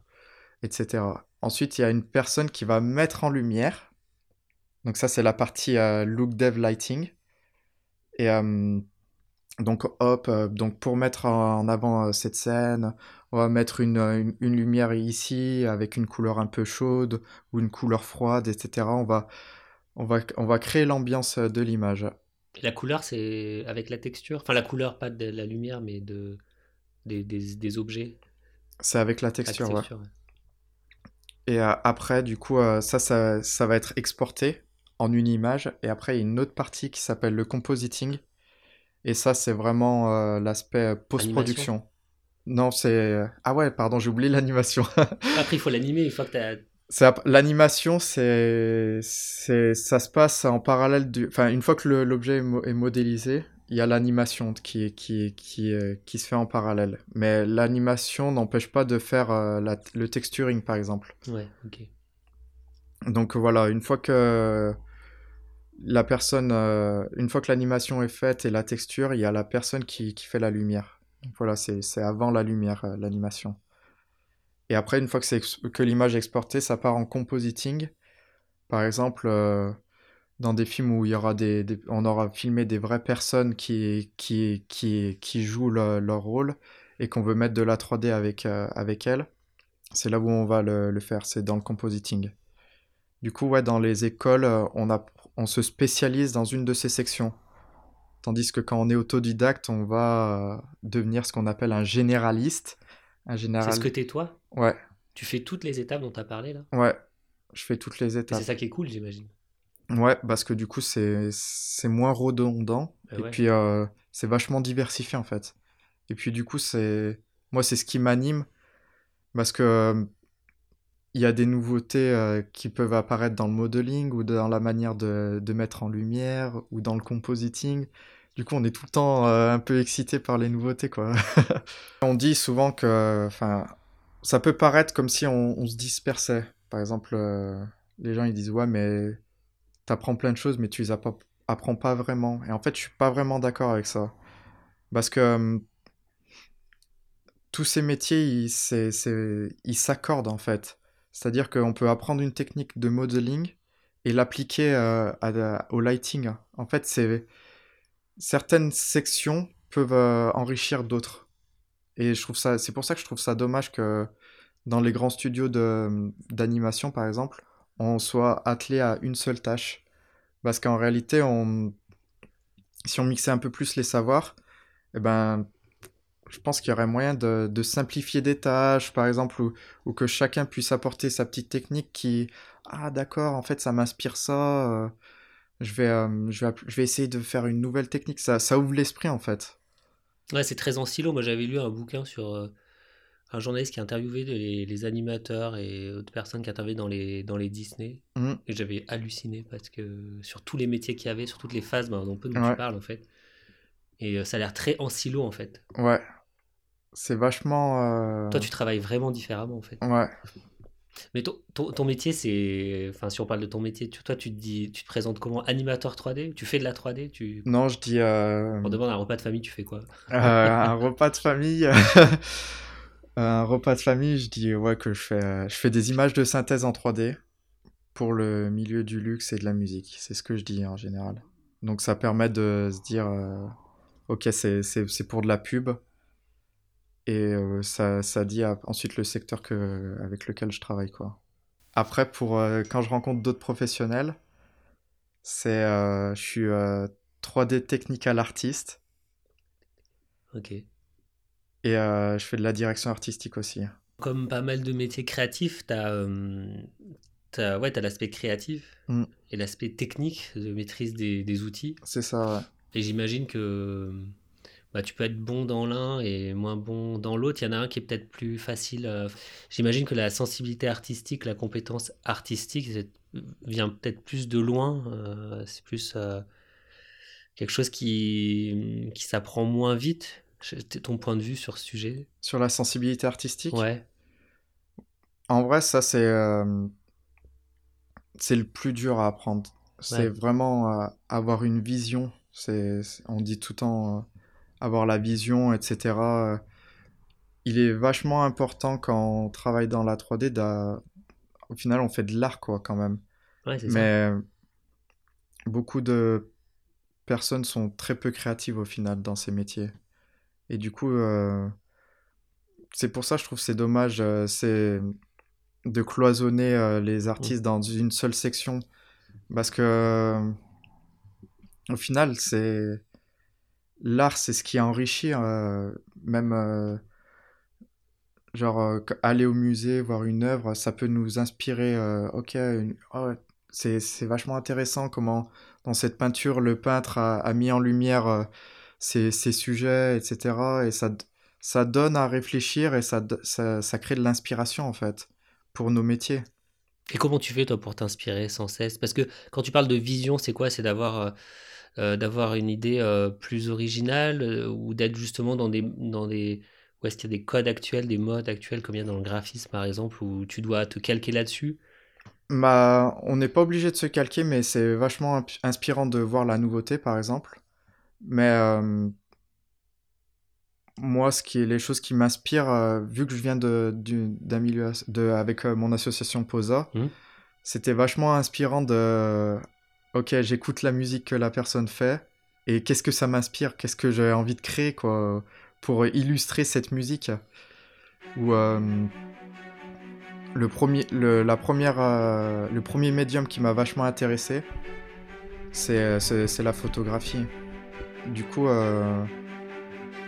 etc. Ensuite, il y a une personne qui va mettre en lumière. Donc ça, c'est la partie euh, look dev lighting. Et donc hop, donc pour mettre en avant cette scène, on va mettre une, lumière ici avec une couleur un peu chaude ou une couleur froide, etc. On va, on va, on créer l'ambiance de l'image. La couleur, c'est avec la texture. Enfin, la couleur, pas de la lumière, mais de des, des, des objets. C'est avec la La texture, ouais. texture, ouais. Et euh, après, du coup, euh, ça, ça, ça va être exporté en une image. Et après, il y a une autre partie qui s'appelle le compositing. Et ça, c'est vraiment euh, l'aspect post-production. Non, c'est... Ah ouais, pardon, j'ai oublié l'animation. Après, il faut l'animer une fois que tu as... L'animation, c'est, ça se passe en parallèle du, enfin, une fois que l'objet est, modélisé, il y a l'animation qui, qui, qui, euh, qui se fait en parallèle. Mais l'animation n'empêche pas de faire euh, le texturing, par exemple. Ouais, ok. Donc voilà, une fois que la personne, euh, une fois que l'animation est faite et la texture, il y a la personne qui, qui fait la lumière. voilà, c'est avant la lumière, l'animation. Et après, une fois que, que l'image est exportée, ça part en compositing. Par exemple, euh, dans des films où il y aura des, on aura filmé des vraies personnes qui, qui, qui, qui jouent leur rôle et qu'on veut mettre de la 3D avec, euh, avec elles, c'est là où on va le, le faire, c'est dans le compositing. Du coup, ouais, dans les écoles, euh, on, a, on se spécialise dans une de ces sections. Tandis que quand on est autodidacte, on va devenir ce qu'on appelle un généraliste. Un général... C'est ce que t'es toi? Ouais. Tu fais toutes les étapes dont tu as parlé là? Ouais, je fais toutes les étapes. C'est ça qui est cool, j'imagine. Ouais, parce que du coup, c'est moins redondant. Bah et puis, euh, c'est vachement diversifié en fait. Et puis, du coup, c'est. Moi, c'est ce qui m'anime. Parce que. Euh, il y a des nouveautés euh, qui peuvent apparaître dans le modeling ou dans la manière de, de, mettre en lumière ou dans le compositing. Du coup, on est tout le temps un peu excité par les nouveautés, quoi. on dit souvent que, enfin, ça peut paraître comme si on, se dispersait. Par exemple, euh, les gens ils disent ouais mais t'apprends plein de choses mais tu les apprends pas vraiment. Et en fait je suis pas vraiment d'accord avec ça. Parce que euh, tous ces métiers ils s'accordent en fait. C'est-à-dire qu'on peut apprendre une technique de modeling et l'appliquer euh, au lighting. En fait certaines sections peuvent enrichir d'autres. Et je trouve ça, c'est pour ça que je trouve ça dommage que dans les grands studios d'animation, par exemple, on soit attelé à une seule tâche. Parce qu'en réalité, si on mixait un peu plus les savoirs, eh ben, je pense qu'il y aurait moyen de, de, simplifier des tâches, par exemple, ou, que chacun puisse apporter sa petite technique qui, ah d'accord, en fait, ça m'inspire ça, euh, je, vais, euh, je, vais, je vais essayer de faire une nouvelle technique, ça ouvre l'esprit, en fait. Ouais, c'est très en silo. Moi, j'avais lu un bouquin sur euh, un journaliste qui interviewait les, les, animateurs et autres personnes qui intervenaient dans les, dans les Disney. Mmh. Et j'avais halluciné parce que sur tous les métiers qu'il y avait, sur toutes les phases, ben, dont peu dont tu parles, en fait. Et euh, ça a l'air très en silo, en fait. Ouais. C'est vachement. Euh, Toi, tu travailles vraiment différemment, en fait. Ouais. Mais ton, ton, métier, c'est. Enfin, si on parle de ton métier, tu, toi, tu te, dis, tu te présentes comment? Animateur 3D Tu fais de la 3D tu... Non, je dis. Euh... On demande un repas de famille, tu fais quoi? Euh, Un repas de famille. un repas de famille, je dis ouais, que je fais, je fais des images de synthèse en 3D pour le milieu du luxe et de la musique. C'est ce que je dis en général. Donc, ça permet de se dire euh, ok, c'est pour de la pub et ça, ça dit ensuite le secteur que, avec lequel je travaille. Quoi. Après, pour, quand je rencontre d'autres professionnels, c'est, je suis 3D technical artiste. Ok. Et je fais de la direction artistique aussi. Comme pas mal de métiers créatifs, tu as, as, ouais, as l'aspect créatif mm. et l'aspect technique de maîtrise des, des outils. C'est ça, ouais. Et j'imagine que bah, tu peux être bon dans l'un et moins bon dans l'autre. Il y en a un qui est peut-être plus facile. Euh, j'imagine que la sensibilité artistique, la compétence artistique vient peut-être plus de loin. Euh, c'est plus euh, quelque chose qui, qui s'apprend moins vite. Ton point de vue sur ce sujet? Sur la sensibilité artistique? Ouais. En vrai, ça, c'est c'est le plus dur à apprendre. C'est vraiment avoir une vision. C'est, on dit tout le temps avoir la vision, etc. Euh, il est vachement important quand on travaille dans la 3D. Au final, on fait de l'art, quoi, quand même. Mais beaucoup de personnes sont très peu créatives au final dans ces métiers. Et du coup, euh, c'est pour ça je trouve c'est dommage, euh, c'est de cloisonner les artistes dans une seule section. Parce que, au final, c'est l'art, c'est ce qui enrichit, euh, même euh, genre euh, aller au musée, voir une œuvre, ça peut nous inspirer. ok, oh, c'est vachement intéressant comment dans cette peinture le peintre a, mis en lumière ces sujets, etc. Et ça, ça donne à réfléchir et ça, ça, ça crée de l'inspiration, en fait, pour nos métiers. Et comment tu fais, toi, pour t'inspirer sans cesse? Parce que quand tu parles de vision, c'est quoi? C'est d'avoir d'avoir une idée euh, plus originale ou d'être justement dans des, dans des... Où est-ce qu'il y a des codes actuels, des modes actuels, comme il y a dans le graphisme, par exemple, où tu dois te calquer là-dessus? Bah, on n'est pas obligé de se calquer, mais c'est vachement inspirant de voir la nouveauté, par exemple. Mais moi, ce qui est les choses qui m'inspirent, vu que je viens de, d'un milieu de, avec mon association Posa, mmh. c'était vachement inspirant de. Ok, j'écoute la musique que la personne fait et qu'est-ce que ça m'inspire, qu'est-ce que j'ai envie de créer quoi pour illustrer cette musique? Ou le premier, la première, euh, le premier médium qui m'a vachement intéressé, c'est, c'est, la photographie. Du coup, euh,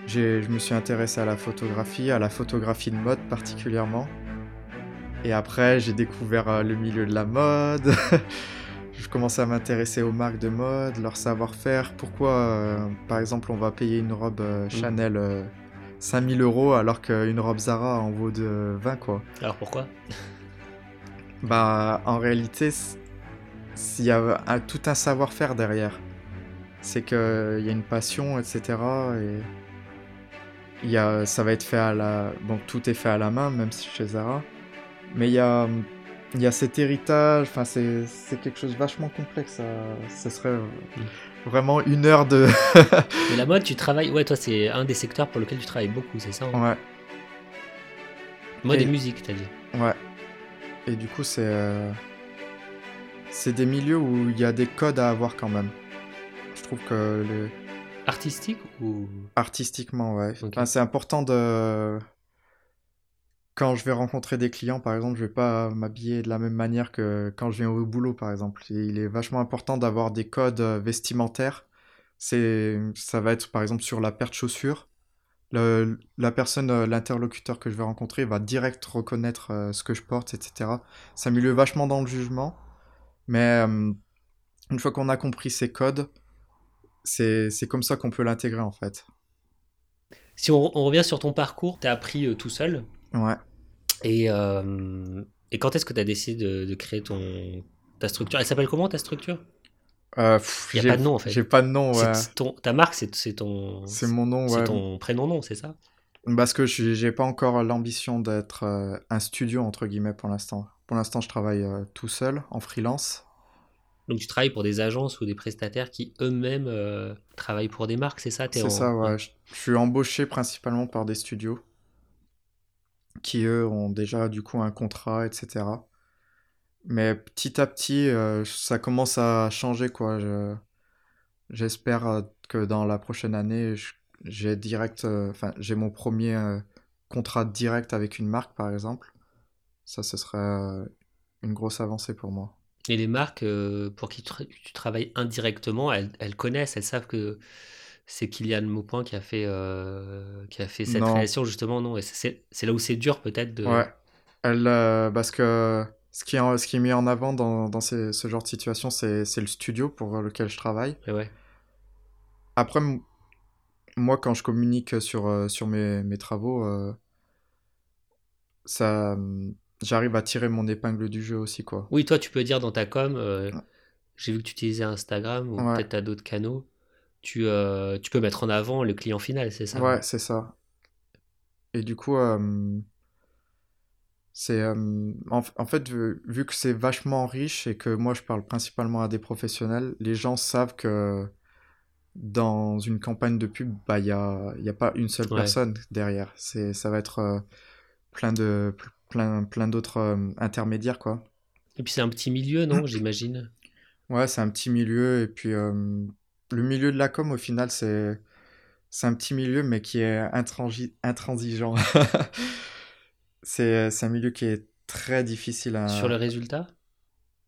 je me suis intéressé à la photographie, à la photographie de mode particulièrement. Et après, j'ai découvert euh, le milieu de la mode. je commençais à m'intéresser aux marques de mode, leur savoir-faire. Pourquoi, par exemple, on va payer une robe mm. Chanel 5000 euros alors qu'une robe Zara en vaut de 20 quoi? Alors pourquoi? Bah en réalité, il y a tout un savoir-faire derrière. C'est qu'il y a une passion, etc. Et y a, ça va être fait à la... Bon, tout est fait à la main, même chez Zara. Mais il y a, y a cet héritage, enfin c'est quelque chose de vachement complexe. Ça, serait... Vraiment une heure de. Mais la mode, tu travailles. Ouais, toi, c'est un des secteurs pour lequel tu travailles beaucoup, c'est ça hein? Ouais. Mode et, musique, t'as dit. Ouais. Et du coup, c'est. Euh, c'est des milieux où il y a des codes à avoir quand même. Je trouve que. Les... Artistique ou? Artistiquement, ouais. c'est important de quand je vais rencontrer des clients, par exemple, je vais pas m'habiller de la même manière que quand je viens au boulot, par exemple. il est vachement important d'avoir des codes euh, vestimentaires. C'est, ça va être par exemple sur la paire de chaussures. la personne, euh, l'interlocuteur que je vais rencontrer va direct reconnaître euh, ce que je porte, etc. Ça milieu vachement dans le jugement. Mais une fois qu'on a compris ces codes, c'est, comme ça qu'on peut l'intégrer en fait. Si on, revient sur ton parcours, tu as appris tout seul? Ouais. Et, euh, et quand est-ce que tu as décidé de, de, créer ton, ta structure? Elle s'appelle comment ta structure? Euh, Il n'y a pas de nom en fait. J'ai pas de nom, ouais. Ton, ta marque, c'est ton. C'est mon nom, ouais. C'est ton prénom-nom, c'est ça? Parce que j'ai pas encore l'ambition d'être euh, un studio, entre guillemets, pour l'instant. Pour l'instant, je travaille tout seul, en freelance. Donc tu travailles pour des agences ou des prestataires qui eux-mêmes travaillent pour des marques, c'est ça? C'est ça, ouais. Je suis embauché principalement par des studios qui eux ont déjà du coup un contrat, etc. Mais petit à petit, euh, ça commence à changer quoi. J'espère euh, que dans la prochaine année, j'ai direct, euh, enfin j'ai mon premier contrat direct avec une marque par exemple. Ça, ce serait une grosse avancée pour moi. Et les marques pour qui tu, travailles indirectement, elles, elles, connaissent, elles savent que c'est Kylian Maupin qui a fait, euh, qui a fait cette création, justement, non C'est là où c'est dur, peut-être de... Ouais, Elle, euh, parce que ce qui, est, ce qui est mis en avant dans, dans ce genre de situation, c'est le studio pour lequel je travaille. Et ouais. Après, moi, quand je communique sur, euh, sur mes, mes travaux, ça j'arrive à tirer mon épingle du jeu aussi, quoi. Oui, toi, tu peux dire dans ta com, j'ai vu que tu utilisais Instagram ou peut-être à d'autres canaux tu, euh, tu peux mettre en avant le client final, c'est ça Ouais, c'est ça. Et du coup, euh, c'est euh, en, fait, vu, que c'est vachement riche et que moi je parle principalement à des professionnels, les gens savent que dans une campagne de pub, bah, il n'y a, y a pas une seule personne derrière. C'est, ça va être plein, de, plein, plein d'autres intermédiaires, quoi. Et puis c'est un petit milieu, non, j'imagine Ouais, c'est un petit milieu. Et puis, le milieu de la com, au final, c'est un petit milieu, mais qui est intransigeant. c'est un milieu qui est très difficile à... Sur le résultat?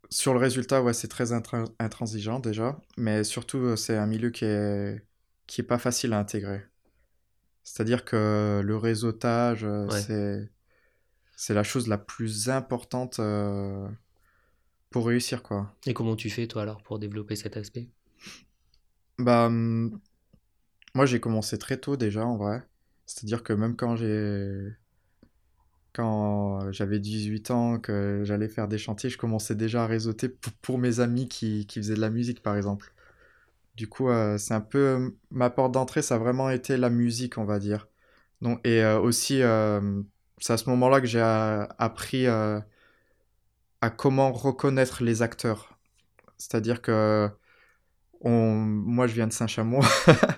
Sur le résultat, ouais, c'est très intransigeant déjà, mais surtout, c'est un milieu qui est, qui est pas facile à intégrer. C'est-à-dire que le réseautage, c'est c'est la chose la plus importante euh, pour réussir, quoi. Et comment tu fais, toi, alors, pour développer cet aspect? Bah, hum, moi, j'ai commencé très tôt déjà, en vrai. C'est-à-dire que même quand j'ai quand j'avais 18 ans, que j'allais faire des chantiers, je commençais déjà à réseauter pour, mes amis qui, qui, faisaient de la musique, par exemple. Du coup, euh, c'est un peu ma porte d'entrée, ça a vraiment été la musique, on va dire. Donc, et euh, aussi, euh, c'est à ce moment-là que j'ai appris à comment reconnaître les acteurs. C'est-à-dire que moi, je viens de Saint-Chamond,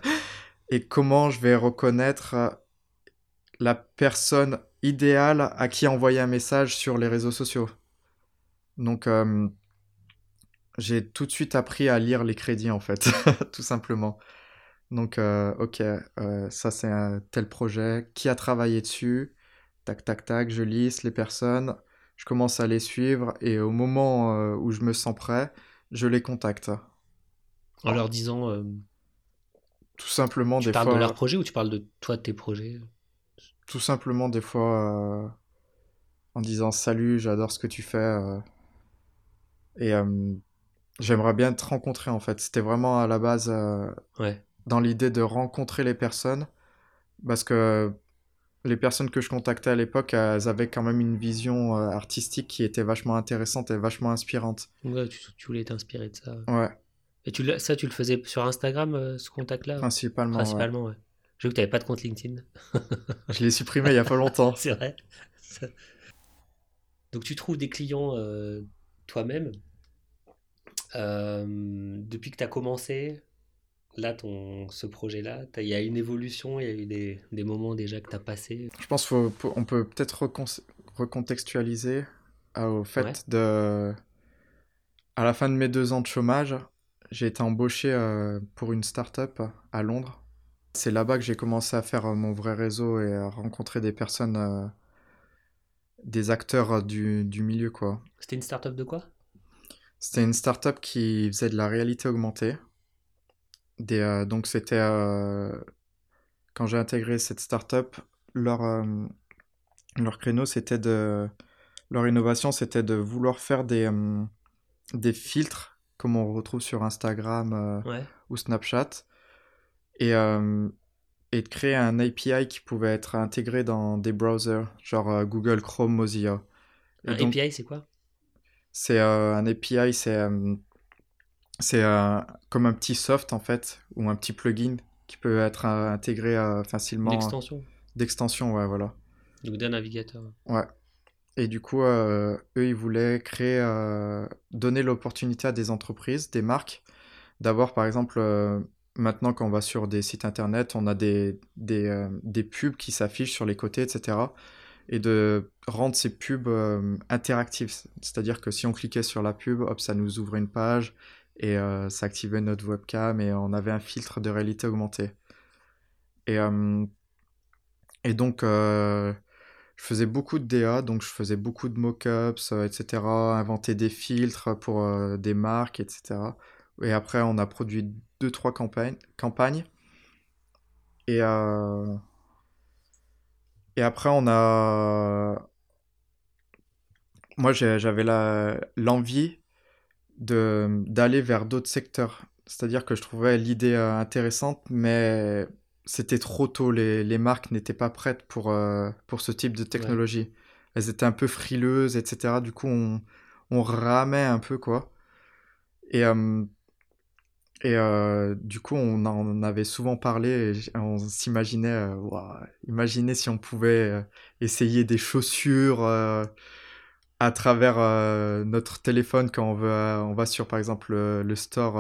et comment je vais reconnaître la personne idéale à qui envoyer un message sur les réseaux sociaux? Donc, euh, j'ai tout de suite appris à lire les crédits, en fait, tout simplement. Donc, euh, ok, euh, ça c'est un tel projet. Qui a travaillé dessus? Tac, tac, tac, je lise les personnes, je commence à les suivre et au moment où je me sens prêt, je les contacte. En leur disant. Tout simplement tu des parles de leur projet ou tu parles de toi, de tes projets? Tout simplement des fois euh, en disant salut, j'adore ce que tu fais. Euh, et euh, j'aimerais bien te rencontrer en fait. C'était vraiment à la base dans l'idée de rencontrer les personnes parce que les personnes que je contactais à l'époque, elles avaient quand même une vision artistique qui était vachement intéressante et vachement inspirante. Ouais, tu, voulais t'inspirer de ça. Ouais. Et tu, ça, tu le faisais sur Instagram, ce contact-là? Principalement. Principalement, ouais. Je vu que tu n'avais pas de compte LinkedIn. je l'ai supprimé il n'y a pas longtemps. C'est vrai. Donc tu trouves des clients euh, toi-même. Euh, depuis que tu as commencé, là, ton, ce projet-là, il y a une évolution, il y a eu des, des moments déjà que tu as passé? Je pense qu'on peut peut-être recontextualiser euh, au fait de... À la fin de mes deux ans de chômage, j'ai été embauché pour une start-up à Londres c'est là-bas que j'ai commencé à faire euh, mon vrai réseau et à rencontrer des personnes, euh, des acteurs euh, du, du milieu, quoi. C'était une start-up de quoi? C'était une start-up qui faisait de la réalité augmentée. Des, donc c'était... quand j'ai intégré cette start-up, leur, leur créneau, c'était de... Leur innovation, c'était de vouloir faire des, des filtres, comme on retrouve sur Instagram ou Snapchat, et, euh, et de créer un API qui pouvait être intégré dans des browsers, genre euh, Google Chrome, Mozilla. un API, c'est quoi? C'est euh, un API, c'est c'est comme un petit soft en fait, ou un petit plugin qui peut être intégré facilement. D'extension. D'extension, ouais, voilà. Donc d'un navigateur. Ouais. Et du coup, eux, ils voulaient créer, donner l'opportunité à des entreprises, des marques, d'avoir par exemple maintenant, quand on va sur des sites internet, on a des, des, euh, des pubs qui s'affichent sur les côtés, etc. Et de rendre ces pubs euh, interactives. C'est-à-dire que si on cliquait sur la pub, hop, ça nous ouvrait une page et euh, ça activait notre webcam et on avait un filtre de réalité augmentée. Et, et donc, je faisais beaucoup de DA, donc je faisais beaucoup de mock-ups, etc. Inventer des filtres pour des marques, etc. Et après, on a produit deux, trois campagnes. campagnes. Et, euh, et après, on a. Moi, j'avais l'envie d'aller vers d'autres secteurs. C'est-à-dire que je trouvais l'idée euh, intéressante, mais c'était trop tôt. Les, les marques n'étaient pas prêtes pour, euh, pour ce type de technologie. Elles étaient un peu frileuses, etc. Du coup, on, on ramait un peu, quoi. Et et euh, du coup, on en avait souvent parlé et on s'imaginait, euh, imaginez si on pouvait essayer des chaussures à travers notre téléphone quand on, veut, on va sur, par exemple, le, store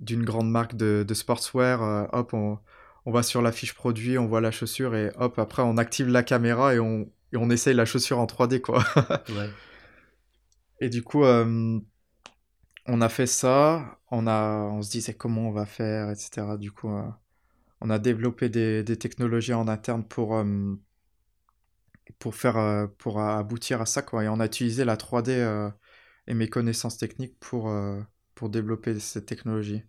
d'une grande marque de, de sportswear. hop, on, on, va sur la fiche produit, on voit la chaussure et hop, après, on active la caméra et on, et on essaye la chaussure en 3D, quoi. ouais. Et du coup on a fait ça, on, a, on se disait comment on va faire, etc. Du coup, euh, on a développé des, technologies en interne pour, euh, pour, faire, euh, pour aboutir à ça. Quoi. Et on a utilisé la 3D et mes connaissances techniques pour, pour développer cette technologie.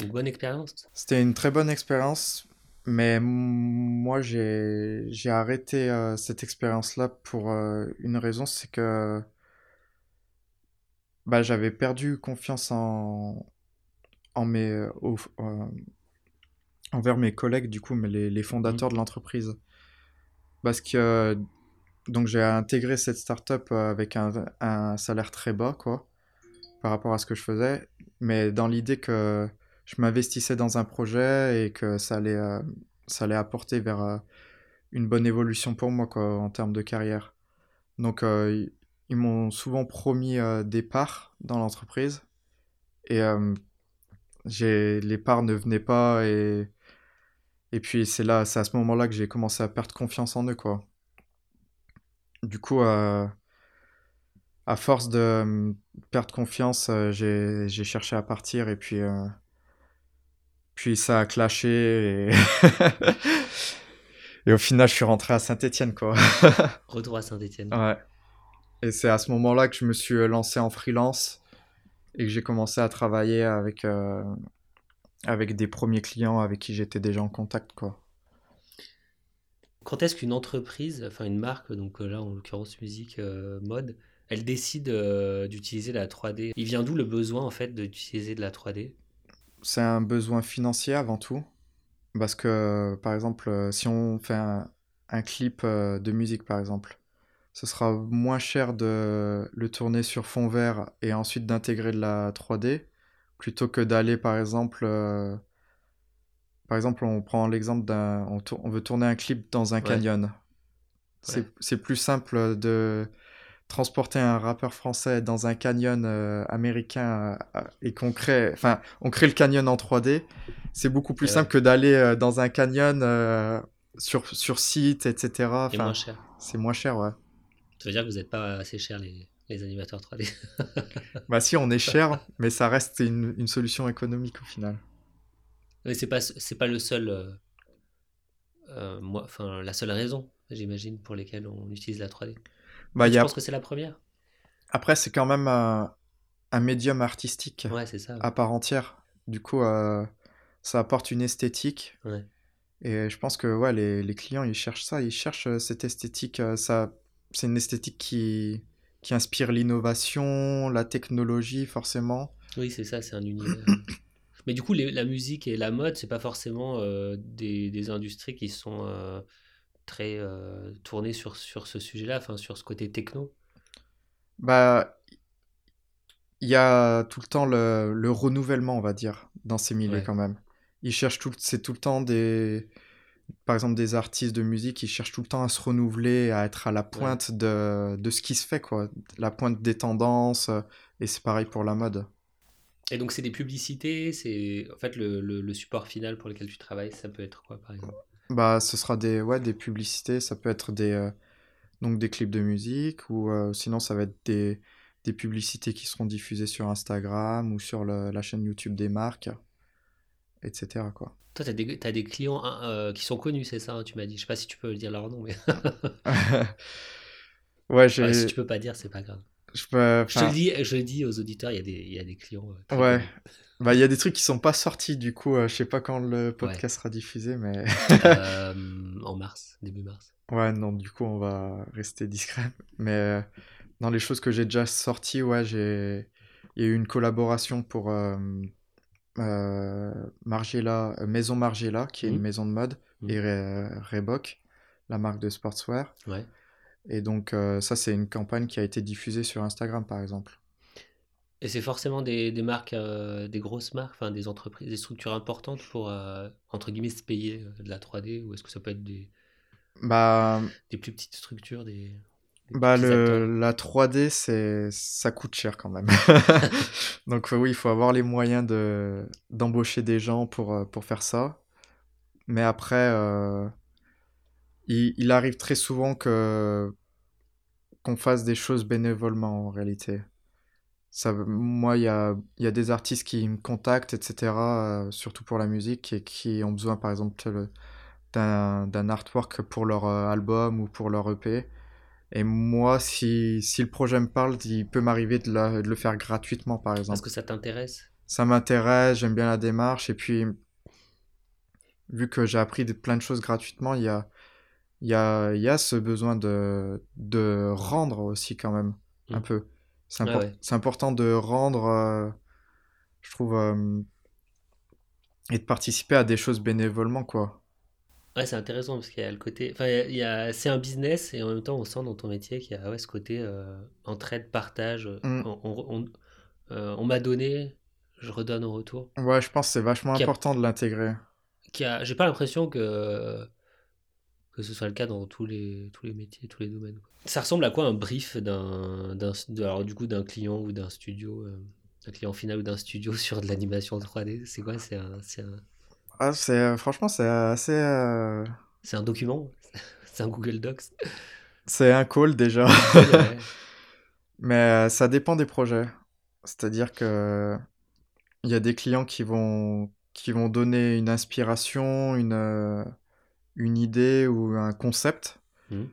Une bonne expérience C'était une très bonne expérience, mais moi j'ai arrêté cette expérience-là pour une raison, c'est que bah, j'avais perdu confiance en, en mes, euh, envers mes collègues, du coup, mais les, les fondateurs de l'entreprise. Parce que donc j'ai intégré cette startup avec un, un salaire très bas, quoi, par rapport à ce que je faisais, mais dans l'idée que je m'investissais dans un projet et que ça allait, euh, ça allait apporter vers euh, une bonne évolution pour moi, quoi, en termes de carrière. Donc, euh, ils m'ont souvent promis des parts dans l'entreprise et les parts ne venaient pas et et puis c'est là, c'est à ce moment-là que j'ai commencé à perdre confiance en eux, quoi. Du coup, à force de euh, perdre confiance, euh, j'ai, j'ai cherché à partir et puis, puis ça a clashé et... et au final, je suis rentré à Saint-Étienne, quoi. Retour à Saint-Étienne. Ouais. Et c'est à ce moment-là que je me suis lancé en freelance et que j'ai commencé à travailler avec, avec des premiers clients avec qui j'étais déjà en contact, quoi. Quand est-ce qu'une entreprise, enfin une marque, donc euh, là en l'occurrence musique, euh, mode, elle décide euh, d'utiliser la 3D Il vient d'où le besoin en fait d'utiliser de la 3D C'est un besoin financier avant tout. Parce que par exemple, si on fait un, un clip de musique par exemple, ce sera moins cher de le tourner sur fond vert et ensuite d'intégrer de la 3D plutôt que d'aller par exemple par exemple, on prend l'exemple d'un. On, veut tourner un clip dans un canyon. C'est plus simple de transporter un rappeur français dans un canyon euh, américain euh, et qu'on crée. Enfin, on crée le canyon en 3D. C'est beaucoup plus simple que d'aller euh, dans un canyon sur, sur site, etc. Enfin, moins cher. C'est moins cher, ouais. Ça veut dire que vous n'êtes pas assez cher, les, les animateurs 3D. bah si, on est cher, mais ça reste une, une solution économique au final. Mais c'est pas c'est pas le seul euh, euh, moi enfin la seule raison j'imagine pour lesquelles on utilise la 3D. Bah, je pense que c'est la première. Après c'est quand même un, un médium artistique ouais, ça, à part entière. Du coup euh, ça apporte une esthétique. Ouais. Et je pense que ouais les, les, clients ils cherchent ça, ils cherchent cette esthétique ça c'est une esthétique qui qui inspire l'innovation, la technologie forcément. Oui, c'est ça, c'est un univers. Mais du coup, la musique et la mode, c'est pas forcément euh, des, des, industries qui sont euh, très euh, tournées sur, sur ce sujet-là, enfin sur ce côté techno. Bah, il y a tout le temps le, le, renouvellement, on va dire, dans ces milieux quand même. Ils cherchent tout, c'est tout le temps des, par exemple, des artistes de musique, ils cherchent tout le temps à se renouveler, à être à la pointe de, de ce qui se fait, quoi, la pointe des tendances. Et c'est pareil pour la mode. Et donc, c'est des publicités, c'est en fait le, le, support final pour lequel tu travailles, ça peut être quoi par exemple? Bah, ce sera des, ouais, des publicités, ça peut être des, euh, donc des clips de musique ou euh, sinon ça va être des, des publicités qui seront diffusées sur Instagram ou sur la chaîne YouTube des marques, etc. Quoi. Toi, tu as, as, des clients hein, euh, qui sont connus, c'est ça, hein, tu m'as dit. Je sais pas si tu peux dire leur nom, mais. ouais, j'ai. si tu peux pas dire, c'est pas grave. Je, peux, je, le dis, je le dis aux auditeurs, il y a des, il y a des clients. Ouais. Bah, il y a des trucs qui sont pas sortis, du coup, euh, je sais pas quand le podcast sera diffusé, mais. euh, en mars, début mars. Ouais, non, du coup, on va rester discret. Mais euh, dans les choses que j'ai déjà sorties, ouais, j'ai. Il y a eu une collaboration pour Margiela, Maison Margiela, qui est une mmh. maison de mode, mmh. et Reebok, la marque de sportswear. Ouais. Et donc, euh, ça, c'est une campagne qui a été diffusée sur Instagram, par exemple. Et c'est forcément des, des marques, euh, des grosses marques, enfin des entreprises, des structures importantes pour, euh, entre guillemets, se payer de la 3D Ou est-ce que ça peut être des, bah, des plus petites structures des, bah, le, La 3D, c'est, ça coûte cher quand même. Donc oui, il faut avoir les moyens de, d'embaucher des gens pour, pour faire ça. Mais après il, arrive très souvent que qu'on fasse des choses bénévolement en réalité. Ça, moi, il y a, y a, des artistes qui me contactent, etc., euh, surtout pour la musique, et qui ont besoin, par exemple, d'un artwork pour leur euh, album ou pour leur EP. Et moi, si, si le projet me parle, il peut m'arriver de, de, le faire gratuitement, par exemple. Est-ce que ça t'intéresse? Ça m'intéresse, j'aime bien la démarche. Et puis, vu que j'ai appris plein de choses gratuitement, il y a, y a, y a ce besoin de, de rendre aussi quand même, un mmh. peu. C'est important de rendre, euh, je trouve, euh, et de participer à des choses bénévolement, quoi. Ouais, c'est intéressant parce qu'il y a le côté. Enfin, il y a... c'est un business et en même temps, on sent dans ton métier qu'il y a ouais, ce côté euh, entraide, partage. Mm. On, on- on- euh, on m'a donné, je redonne en retour. Ouais, je pense que c'est vachement a- important de l'intégrer. A... J'ai pas l'impression que que ce soit le cas dans tous les tous les métiers, tous les domaines. quoi. Ça ressemble à quoi un brief d'un d'un de- alors du coup d'un client ou d'un studio, euh, d'un client final ou d'un studio sur de l'animation 3D C'est quoi? C'est un Ah, c'est, franchement, c'est assez. euh, c'est un document? C'est un Google Docs? C'est un call déjà. Ouais. Mais euh, ça dépend des projets. C'est-à-dire que il y a des clients qui vont, qui vont donner une inspiration, une, euh, une idée ou un concept. Mhm.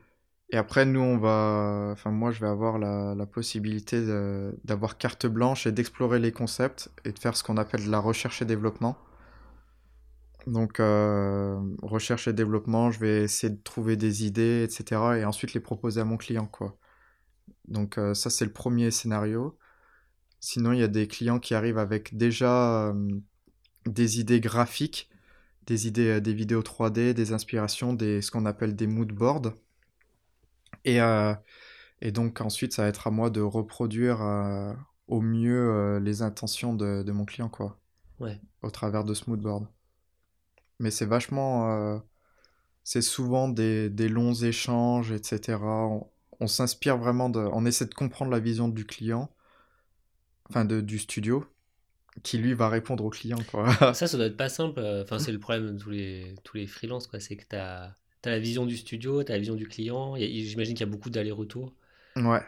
Et après, nous, on va, enfin, moi, je vais avoir la, la possibilité d'avoir carte blanche et d'explorer les concepts et de faire ce qu'on appelle de la recherche et développement. Donc, euh, recherche et développement, je vais essayer de trouver des idées, etc. et ensuite les proposer à mon client, quoi. Donc, euh, ça, c'est le premier scénario. Sinon, il y a des clients qui arrivent avec déjà euh, des idées graphiques, des idées, euh, des vidéos 3D, des inspirations, des, ce qu'on appelle des mood boards. Et, euh, et donc, ensuite, ça va être à moi de reproduire euh, au mieux euh, les intentions de, de mon client, quoi, Ouais. au travers de ce mood board. Mais c'est vachement. c'est souvent des, des longs échanges, etc. On, on s'inspire vraiment de. On essaie de comprendre la vision du client, enfin de, du studio, qui lui va répondre au client, quoi. Ça, ça doit être pas simple. euh, Enfin, c'est le problème de tous les, tous les freelances, quoi. C'est que tu as, la vision du studio, tu as la vision du client. J'imagine qu'il y a beaucoup d'allers-retours. ouais.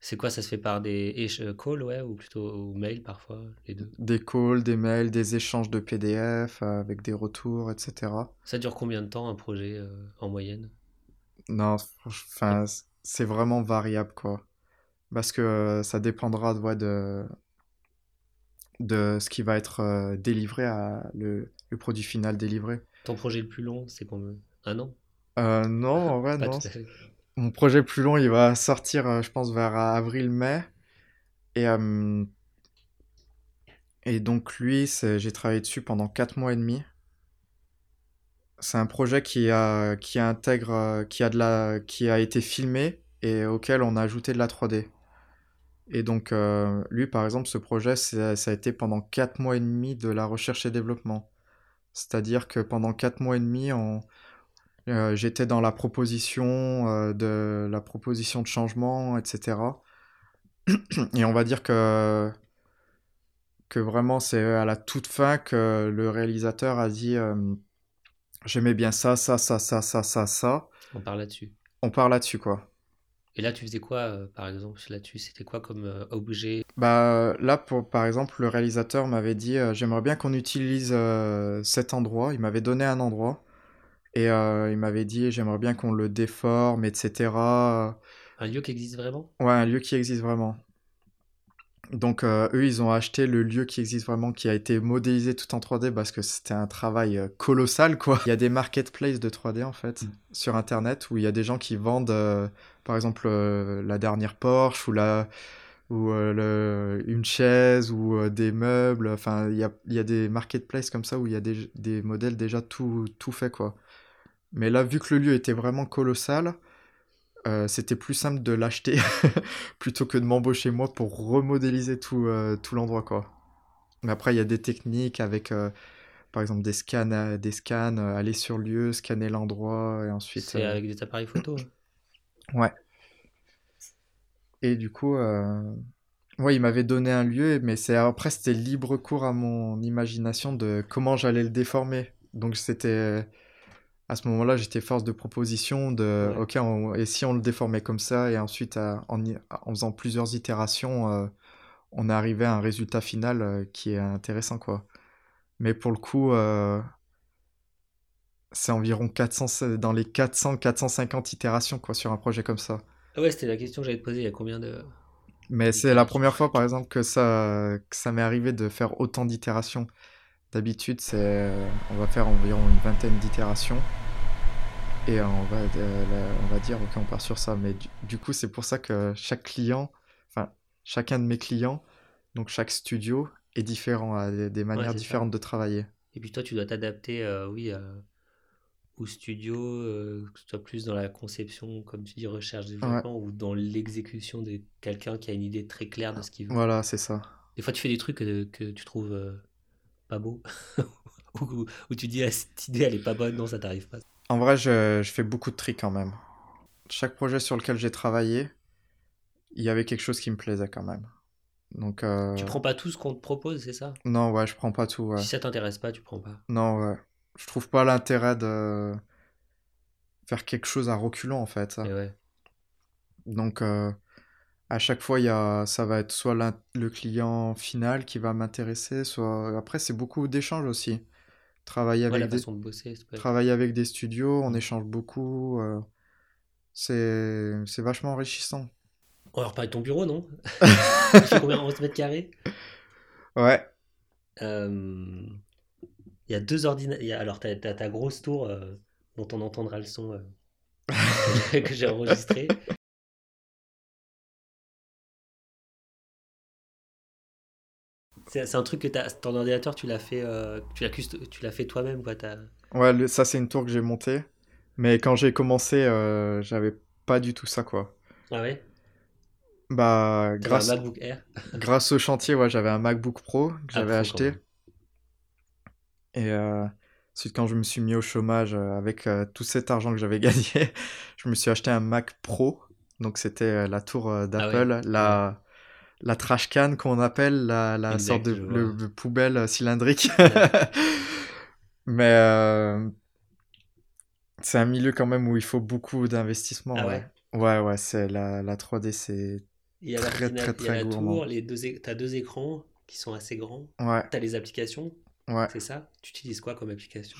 C'est quoi Ça se fait par des euh, calls, ouais, ou plutôt ou mail parfois, les deux? Des calls, des mails, des échanges de PDF euh, avec des retours, etc. Ça dure combien de temps un projet euh, en moyenne? Non, enfin, c'est vraiment variable, quoi. Parce que euh, ça dépendra ouais, de, de ce qui va être euh, délivré à le, le produit final délivré. Ton projet le plus long, c'est combien? Un an? Euh, non, en vrai, Pas non. tout à fait. Mon projet plus long, il va sortir, euh, je pense, vers avril-mai. Et, euh, et donc, lui, j'ai travaillé dessus pendant 4 mois et demi. C'est un projet qui a, qui intègre, qui a de la, qui a été filmé et auquel on a ajouté de la 3D. Et donc, euh, lui, par exemple, ce projet, ça a été pendant 4 mois et demi de la recherche et développement. C'est-à-dire que pendant 4 mois et demi, on, euh, j'étais dans la proposition euh, de la proposition de changement, etc. Et on va dire que que vraiment c'est à la toute fin que le réalisateur a dit j'aimais bien ça, ça, ça, ça, ça, ça, ça. On parle là-dessus. On part là-dessus quoi. Et là, tu faisais quoi, euh, par exemple, là-dessus C'était quoi comme euh, objet? Bah là pour par exemple le réalisateur m'avait dit euh, j'aimerais bien qu'on utilise cet endroit. Il m'avait donné un endroit et il m'avait dit j'aimerais bien qu'on le déforme, etc. Un lieu qui existe vraiment? Ouais, un lieu qui existe vraiment. Donc euh, eux, ils ont acheté le lieu qui existe vraiment, qui a été modélisé tout en 3D parce que c'était un travail euh, colossal, quoi. Il y a des marketplaces de 3D, en fait, Mm. sur Internet, où il y a des gens qui vendent, euh, par exemple, euh, la dernière Porsche, ou, la, ou le- une chaise, ou des meubles. Enfin, il y a, il y a des marketplaces comme ça, où il y a des, des modèles déjà tout, tout faits, quoi. Mais là, vu que le lieu était vraiment colossal, euh, c'était plus simple de l'acheter plutôt que de m'embaucher moi pour remodéliser tout, euh, tout l'endroit quoi. Mais après il y a des techniques avec euh, par exemple des scans, des scans, aller sur lieu, scanner l'endroit et ensuite. C'est avec des appareils photo. hein. Ouais. Et du coup, ouais, il m'avait donné un lieu, mais c'est après c'était libre cours à mon imagination de comment j'allais le déformer. Donc c'était à ce moment-là, j'étais force de proposition de Ouais. OK, on- et si on le déformait comme ça et ensuite à- en, faisant plusieurs itérations, euh, on arrivé à un résultat final euh, qui est intéressant quoi. Mais pour le coup, euh, c'est environ 400 dans les 400 450 itérations quoi sur un projet comme ça. Ah ouais, c'était la question que j'allais te poser. Il y a combien de. Mais c'est la première fois, par exemple, que ça, que ça m'est arrivé de faire autant d'itérations. D'habitude, c'est, euh, on va faire environ une vingtaine d'itérations. Et on va, euh, la- on va dire, ok, on part sur ça. Mais du, du coup, c'est pour ça que chaque client, enfin, chacun de mes clients, donc chaque studio, est différent, a des, des manières ça. différentes de travailler. Et puis toi, tu dois t'adapter, euh, oui, euh, au studio, euh, que ce soit plus dans la conception, comme tu dis, recherche développement, ou dans l'exécution de quelqu'un qui a une idée très claire de ce qu'il veut. Voilà, c'est ça. Des fois, tu fais des trucs que, que tu trouves euh, pas beaux, ou, ou tu dis, ah, cette idée, elle est pas bonne, non, ça t'arrive pas. En vrai, je, je fais beaucoup de tri quand même. Chaque projet sur lequel j'ai travaillé, il y avait quelque chose qui me plaisait quand même. Donc, euh, Tu prends pas tout ce qu'on te propose, c'est ça? Non, ouais, je prends pas tout, ouais. Si ça t'intéresse pas, tu prends pas. Non, ouais. Je trouve pas l'intérêt de faire quelque chose à reculons, en fait. Et ouais. Donc, euh, à chaque fois, y a, ça va être soit le client final qui va m'intéresser, soit... Après, c'est beaucoup d'échanges aussi. Travailler avec des... de bosser, Travailler avec des studios, on échange beaucoup. euh, C'est vachement enrichissant. On va reparler de ton bureau, non? Combien 11 mètres carrés? Ouais, Euh, Il y a deux ordinateurs. Alors, tu as, ta grosse tour euh, dont on entendra le son euh, que j'ai enregistré. C'est un truc que t'as, ton ordinateur, tu l'as fait, euh, tu l'as fait toi-même, quoi. ouais, le- ça c'est une tour que j'ai montée. Mais quand j'ai commencé, euh, j'avais pas du tout ça, quoi. Ah ouais? Bah, grâce, un MacBook Air? grâce au chantier, ouais, j'avais un MacBook Pro que Ah, j'avais acheté. Et euh, ensuite, quand je me suis mis au chômage euh, avec euh, tout cet argent que j'avais gagné, je me suis acheté un Mac Pro. Donc, c'était euh, la tour Ah ouais, d'Apple, la, la trash can qu'on appelle, la, la Exact, sorte de, le- de poubelle euh, cylindrique. Ouais. Mais euh, c'est un milieu quand même où il faut beaucoup d'investissement. Ah ouais. Ouais, ouais, c'est la, la 3D, c'est. Très, très, il y a très gourmand. t'as deux écrans qui sont assez grands. Ouais, T'as les applications, ouais. c'est ça? Tu utilises quoi comme application?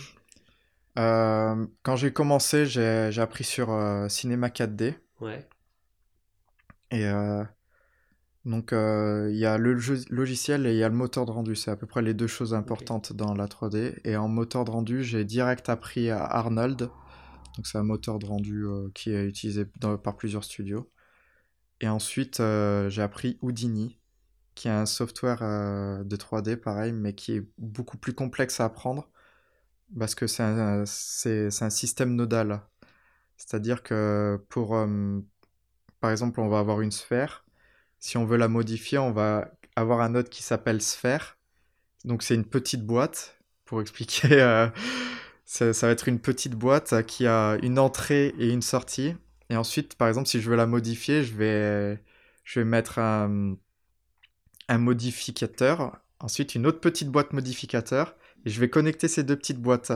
Euh, quand j'ai commencé, j'ai j'ai appris sur euh, Cinema 4D. Ouais. Et euh, donc, euh, il y a le logiciel et il y a le moteur de rendu. C'est à peu près les deux choses importantes dans la 3D. Et en moteur de rendu, j'ai direct appris à Arnold. Donc, c'est un moteur de rendu euh, qui est utilisé dans- par plusieurs studios. Et ensuite, euh, j'ai appris Houdini, qui est un software euh, de 3D, pareil, mais qui est beaucoup plus complexe à apprendre parce que c'est un, c'est, c'est un système nodal. C'est-à-dire que pour, euh, par exemple, on va avoir une sphère. Si on veut la modifier, on va avoir un node qui s'appelle sphère. Donc c'est une petite boîte, pour expliquer. euh, ça, va être une petite boîte qui a une entrée et une sortie. Et ensuite, par exemple, si je veux la modifier, je vais, je vais mettre un, un modificateur, ensuite une autre petite boîte modificateur, et je vais connecter ces deux petites boîtes.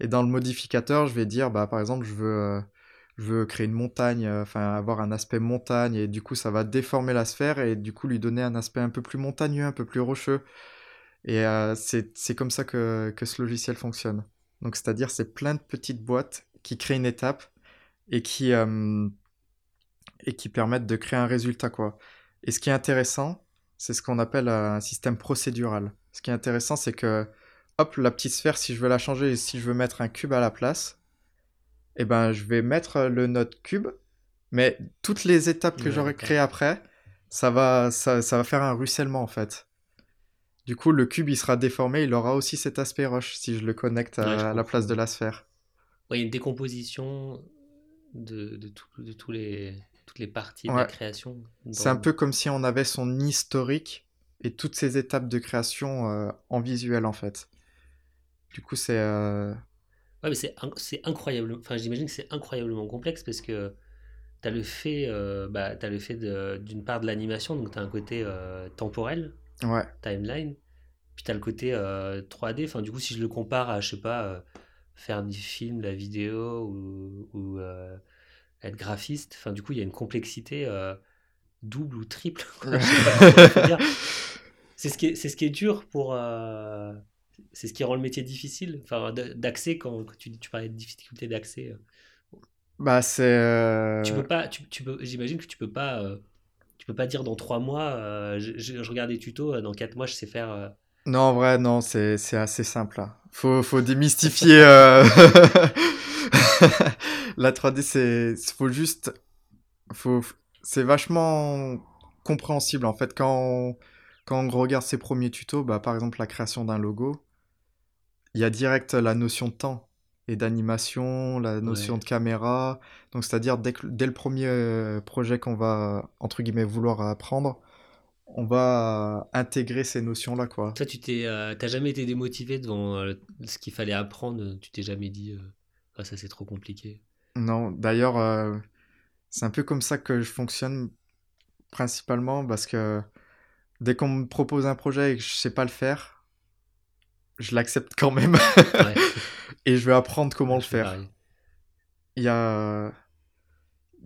Et dans le modificateur, je vais dire, bah, par exemple, je veux, euh, je veux créer une montagne, euh, enfin avoir un aspect montagne, et du coup, ça va déformer la sphère, et du coup, lui donner un aspect un peu plus montagneux, un peu plus rocheux. Et euh, c'est comme ça que, ce logiciel fonctionne. Donc, c'est-à-dire, c'est plein de petites boîtes qui créent une étape et qui, euh, et qui permettent de créer un résultat, quoi. Et ce qui est intéressant, c'est ce qu'on appelle un système procédural. Ce qui est intéressant, c'est que, hop, la petite sphère, si je veux la changer et si je veux mettre un cube à la place, eh ben, je vais mettre le node cube, mais toutes les étapes que j'aurai créées après, ça va, ça, ça va faire un ruissellement, en fait. Du coup, le cube, il sera déformé, il aura aussi cet aspect rush si je le connecte à, Ouais, je à la place de la sphère. A une décomposition de, de, tout- de tous les, toutes les parties de la création. C'est un peu comme si on avait son historique et toutes ces étapes de création euh, en visuel en fait. Du coup, c'est euh, Ouais, mais c'est in- c'est incroyable. Enfin, j'imagine que c'est incroyablement complexe parce que tu as le fait, euh, bah, t'as le fait de- d'une part de l'animation, donc tu as un côté euh, temporel, ouais, timeline, puis tu as le côté euh, 3D. Enfin, du coup, si je le compare à, je sais pas, euh, faire du film, de la vidéo ou, ou, être graphiste, enfin, du coup, il y a une complexité double ou triple. Je sais pas. C'est ce qui est, c'est ce qui est dur pour. C'est ce qui rend le métier difficile, enfin, d'accès, quand, quand tu, tu parlais de difficulté d'accès. euh. bah c'est euh, Tu peux pas, tu, tu peux, j'imagine que tu peux pas, euh, tu peux pas dire dans trois mois, euh, je, je- je regarde des tutos, dans quatre mois je sais faire. non en vrai non c'est c'est assez simple. là. Faut faut démystifier la 3D c'est faut juste faut c'est vachement compréhensible en fait quand on, quand on regarde ses premiers tutos bah par exemple la création d'un logo il y a direct la notion de temps et d'animation, la notion Ouais. de caméra. Donc, c'est-à-dire, dès, le premier euh, projet qu'on va, entre guillemets, vouloir apprendre, on va intégrer ces notions-là, quoi. Toi, tu t'es, euh, t'as jamais été démotivé devant euh, ce qu'il fallait apprendre? Tu t'es jamais dit, euh, ah ça c'est trop compliqué. Non, d'ailleurs, c'est un peu comme ça que je fonctionne principalement parce que dès qu'on me propose un projet et que je sais pas le faire, je l'accepte quand même Ouais. et je vais apprendre comment le faire. pareil. Il y a,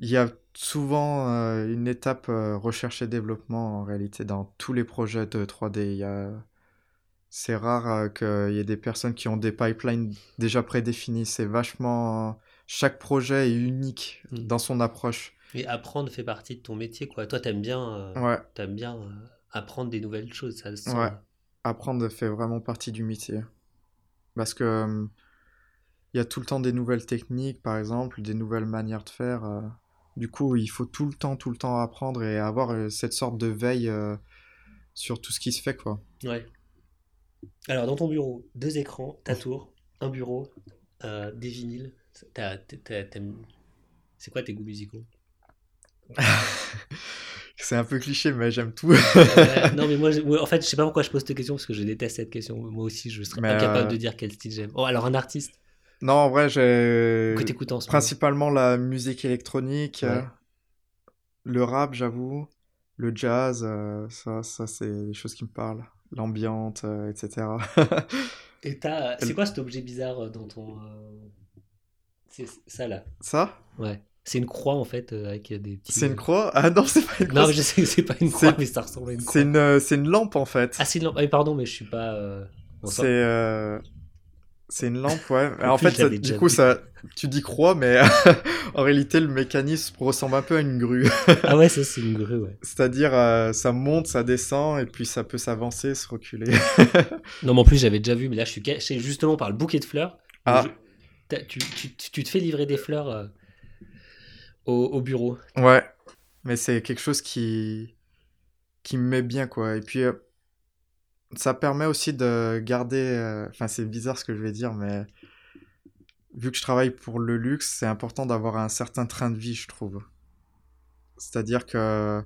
il y a souvent euh, une étape euh, recherche et développement en réalité dans tous les projets de 3D. Il y a... C'est rare euh, qu'il y ait des personnes qui ont des pipelines déjà prédéfinis. C'est vachement... Chaque projet est unique Mm. dans son approche. Et apprendre fait partie de ton métier, quoi. Toi, t'aimes bien, Ouais, t'aimes bien apprendre des nouvelles choses. Ça. Ouais. Apprendre fait vraiment partie du métier. Parce que euh, il y a tout le temps des nouvelles techniques, par exemple, des nouvelles manières de faire. euh. Du coup, il faut tout le temps, tout le temps apprendre et avoir euh, cette sorte de veille sur tout ce qui se fait, quoi. Ouais. Alors, dans ton bureau, deux écrans, ta tour, un bureau, des vinyles. C'est quoi tes goûts musicaux? C'est un peu cliché, mais j'aime tout. Non, mais moi, en fait, je sais pas pourquoi je pose cette question parce que je déteste cette question. Moi aussi, je serais Mais, incapable euh, de dire quel style j'aime. Oh, alors un artiste? Non, en vrai, j'ai moment? principalement la musique électronique, Ouais. euh, le rap, j'avoue, le jazz, euh, ça, ça c'est des choses qui me parlent. L'ambiante, euh, etc. Et t'as- c'est quoi cet objet bizarre dans ton. C'est ça là? ça? Ouais. C'est une croix en fait euh, avec des petits. C'est une croix? Ah non, c'est pas une croix. Non, mais je sais que c'est pas une croix, mais ça ressemble à une croix. C'est une, euh, c'est une lampe en fait. Ah, c'est une lampe. Ah, pardon, mais je suis pas. euh, c'est euh, c'est une lampe, ouais. En plus, fait, du coup, vu. ça, tu dis croix, mais en réalité, le mécanisme ressemble un peu à une grue. Ah ouais, ça c'est une grue, ouais. C'est-à-dire, euh, ça monte, ça descend, et puis ça peut s'avancer, se reculer. Non, mais en plus, j'avais déjà vu, mais là, je suis caché justement par le bouquet de fleurs. Ah. Je- Tu, tu- tu- te fais livrer des fleurs euh, au, au bureau. Ouais, mais c'est quelque chose qui qui me met bien quoi. Et puis euh, ça permet aussi de garder. euh, Enfin, c'est bizarre ce que je vais dire, mais vu que je travaille pour le luxe, c'est important d'avoir un certain train de vie, je trouve. C'est-à-dire que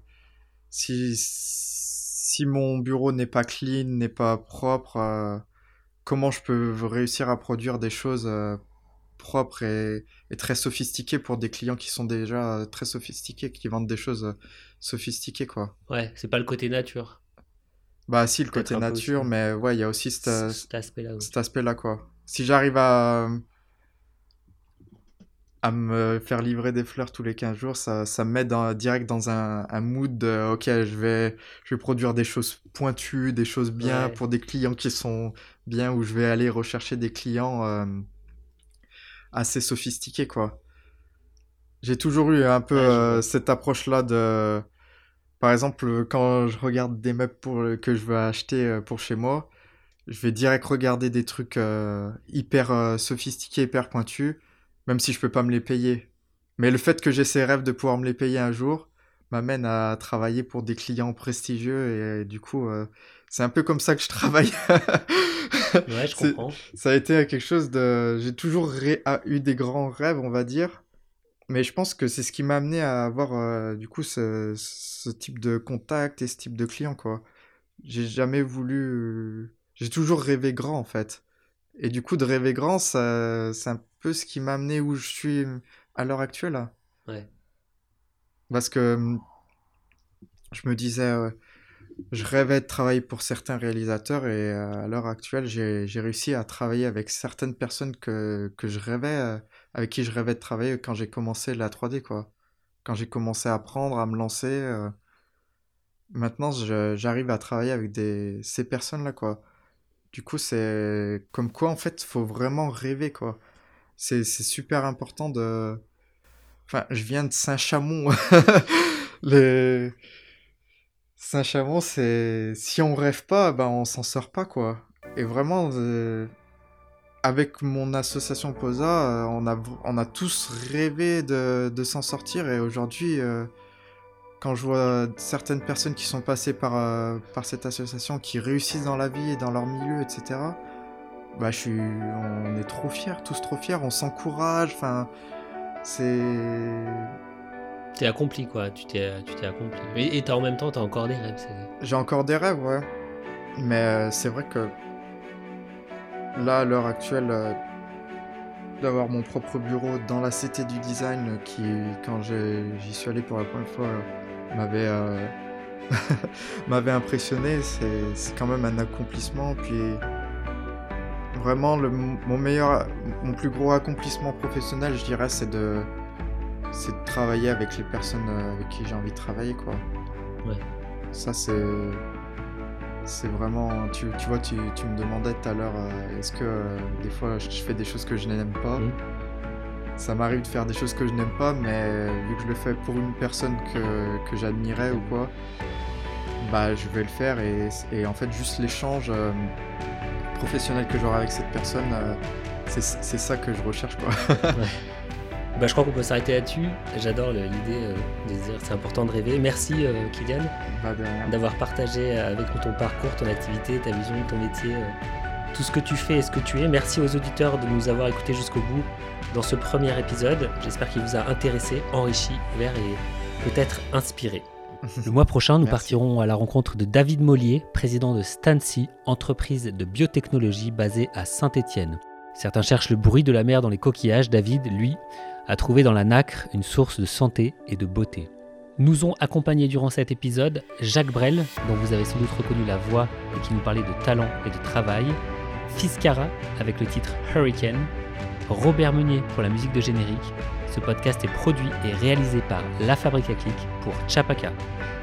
si si mon bureau n'est pas clean, n'est pas propre, euh, comment je peux réussir à produire des choses propres et, et très sophistiquées pour des clients qui sont déjà euh, très sophistiqués, qui vendent des choses euh, sophistiquées, quoi. Ouais, c'est pas le côté nature. Bah si, le côté peu nature, mais ouais, il y a aussi Cet aspect-là. cet aspect-là, quoi. Si j'arrive à, à me faire livrer des fleurs tous les 15 jours, ça, ça me met dans, direct dans un, un mood de, ok, je vais, je vais produire des choses pointues, des choses bien Ouais. pour des clients qui sont bien, où je vais aller rechercher des clients euh, assez sophistiqués, quoi. J'ai toujours eu un peu euh, cette approche-là de... Par exemple, quand je regarde des meubles pour, que je veux acheter euh, pour chez moi, je vais direct regarder des trucs euh, hyper euh, sophistiqués, hyper pointus, même si je peux pas me les payer. Mais le fait que j'ai ces rêves de pouvoir me les payer un jour m'amène à travailler pour des clients prestigieux et, du coup, c'est un peu comme ça que je travaille. Ouais, je comprends. Ça a été quelque chose de... J'ai toujours ré- eu des grands rêves, on va dire. Mais je pense que c'est ce qui m'a amené à avoir, euh, du coup, ce, ce type de contact et ce type de client, quoi. J'ai jamais voulu... J'ai toujours rêvé grand, en fait. Et du coup, de rêver grand, ça, c'est un peu ce qui m'a amené où je suis à l'heure actuelle. Ouais. Parce que hum, je me disais, euh, je rêvais de travailler pour certains réalisateurs et euh, à l'heure actuelle, j'ai, réussi à travailler avec certaines personnes que, que je rêvais, euh, avec qui je rêvais de travailler quand j'ai commencé la 3D, quoi. Quand j'ai commencé à apprendre, à me lancer. euh, maintenant, j'arrive à travailler avec ces personnes-là, quoi. Du coup, c'est comme quoi, en fait, faut vraiment rêver, quoi. C'est super important de... Enfin, je viens de Saint-Chamond. Les... Saint-Chamond, c'est... Si on rêve pas, ben on s'en sort pas, quoi. Et vraiment, euh, avec mon association POSA, euh, on a, on a tous rêvé de, de s'en sortir. Et aujourd'hui, euh, quand je vois certaines personnes qui sont passées par, par cette association, qui réussissent dans la vie et dans leur milieu, etc., bah, je suis, on est trop fiers, tous trop fiers, on s'encourage, enfin, c'est... T'es accompli quoi, tu t'es, accompli. Et, et en même temps, t'as encore des rêves. J'ai encore des rêves, ouais. Mais euh, c'est vrai que là, à l'heure actuelle, euh, d'avoir mon propre bureau dans la Cité du Design, qui, quand j'y suis allé pour la première fois, m'avait m'avait impressionné. C'est quand même un accomplissement. Puis vraiment, le, mon meilleur, mon plus gros accomplissement professionnel, je dirais, c'est de, c'est de travailler avec les personnes euh, avec qui j'ai envie de travailler, quoi. Ouais. Ça, c'est, c'est vraiment, tu, tu vois, tu, tu, me demandais tout à l'heure, euh, est-ce que euh, des fois je fais des choses que je n'aime pas? Mmh. Ça m'arrive de faire des choses que je n'aime pas, mais vu que je le fais pour une personne que, que j'admirais ou quoi, bah je vais le faire et, et en fait juste l'échange professionnel que j'aurai avec cette personne, euh, c'est ça que je recherche. Quoi. Bah, je crois qu'on peut s'arrêter là-dessus. J'adore l'idée euh, de dire c'est important de rêver. Merci euh, Kylian bah, d'avoir partagé avec nous ton parcours, ton activité, ta vision, ton métier, tout ce que tu fais et ce que tu es. Merci aux auditeurs de nous avoir écoutés jusqu'au bout dans ce premier épisode. J'espère qu'il vous a intéressé, enrichi, ouvert et peut-être inspiré. Le mois prochain, nous partirons à la rencontre de David Mollier, président de Stancy, entreprise de biotechnologie basée à Saint-Étienne. Certains cherchent le bruit de la mer dans les coquillages. David, lui, a trouvé dans la nacre une source de santé et de beauté. Nous ont accompagnés durant cet épisode Jacques Brel, dont vous avez sans doute reconnu la voix et qui nous parlait de talent et de travail, Fiscara avec le titre Hurricane, Robert Meunier pour la musique de générique, ce podcast est produit et réalisé par La Fabrique à Clic pour Chapaka.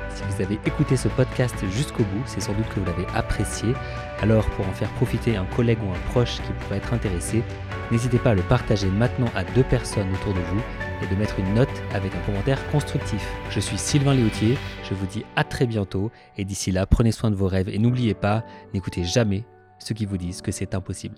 Si vous avez écouté ce podcast jusqu'au bout, c'est sans doute que vous l'avez apprécié. Alors pour en faire profiter un collègue ou un proche qui pourrait être intéressé, n'hésitez pas à le partager maintenant à deux personnes autour de vous et de mettre une note avec un commentaire constructif. Je suis Sylvain Léautier, je vous dis à très bientôt et d'ici là, prenez soin de vos rêves et n'oubliez pas, n'écoutez jamais ceux qui vous disent que c'est impossible.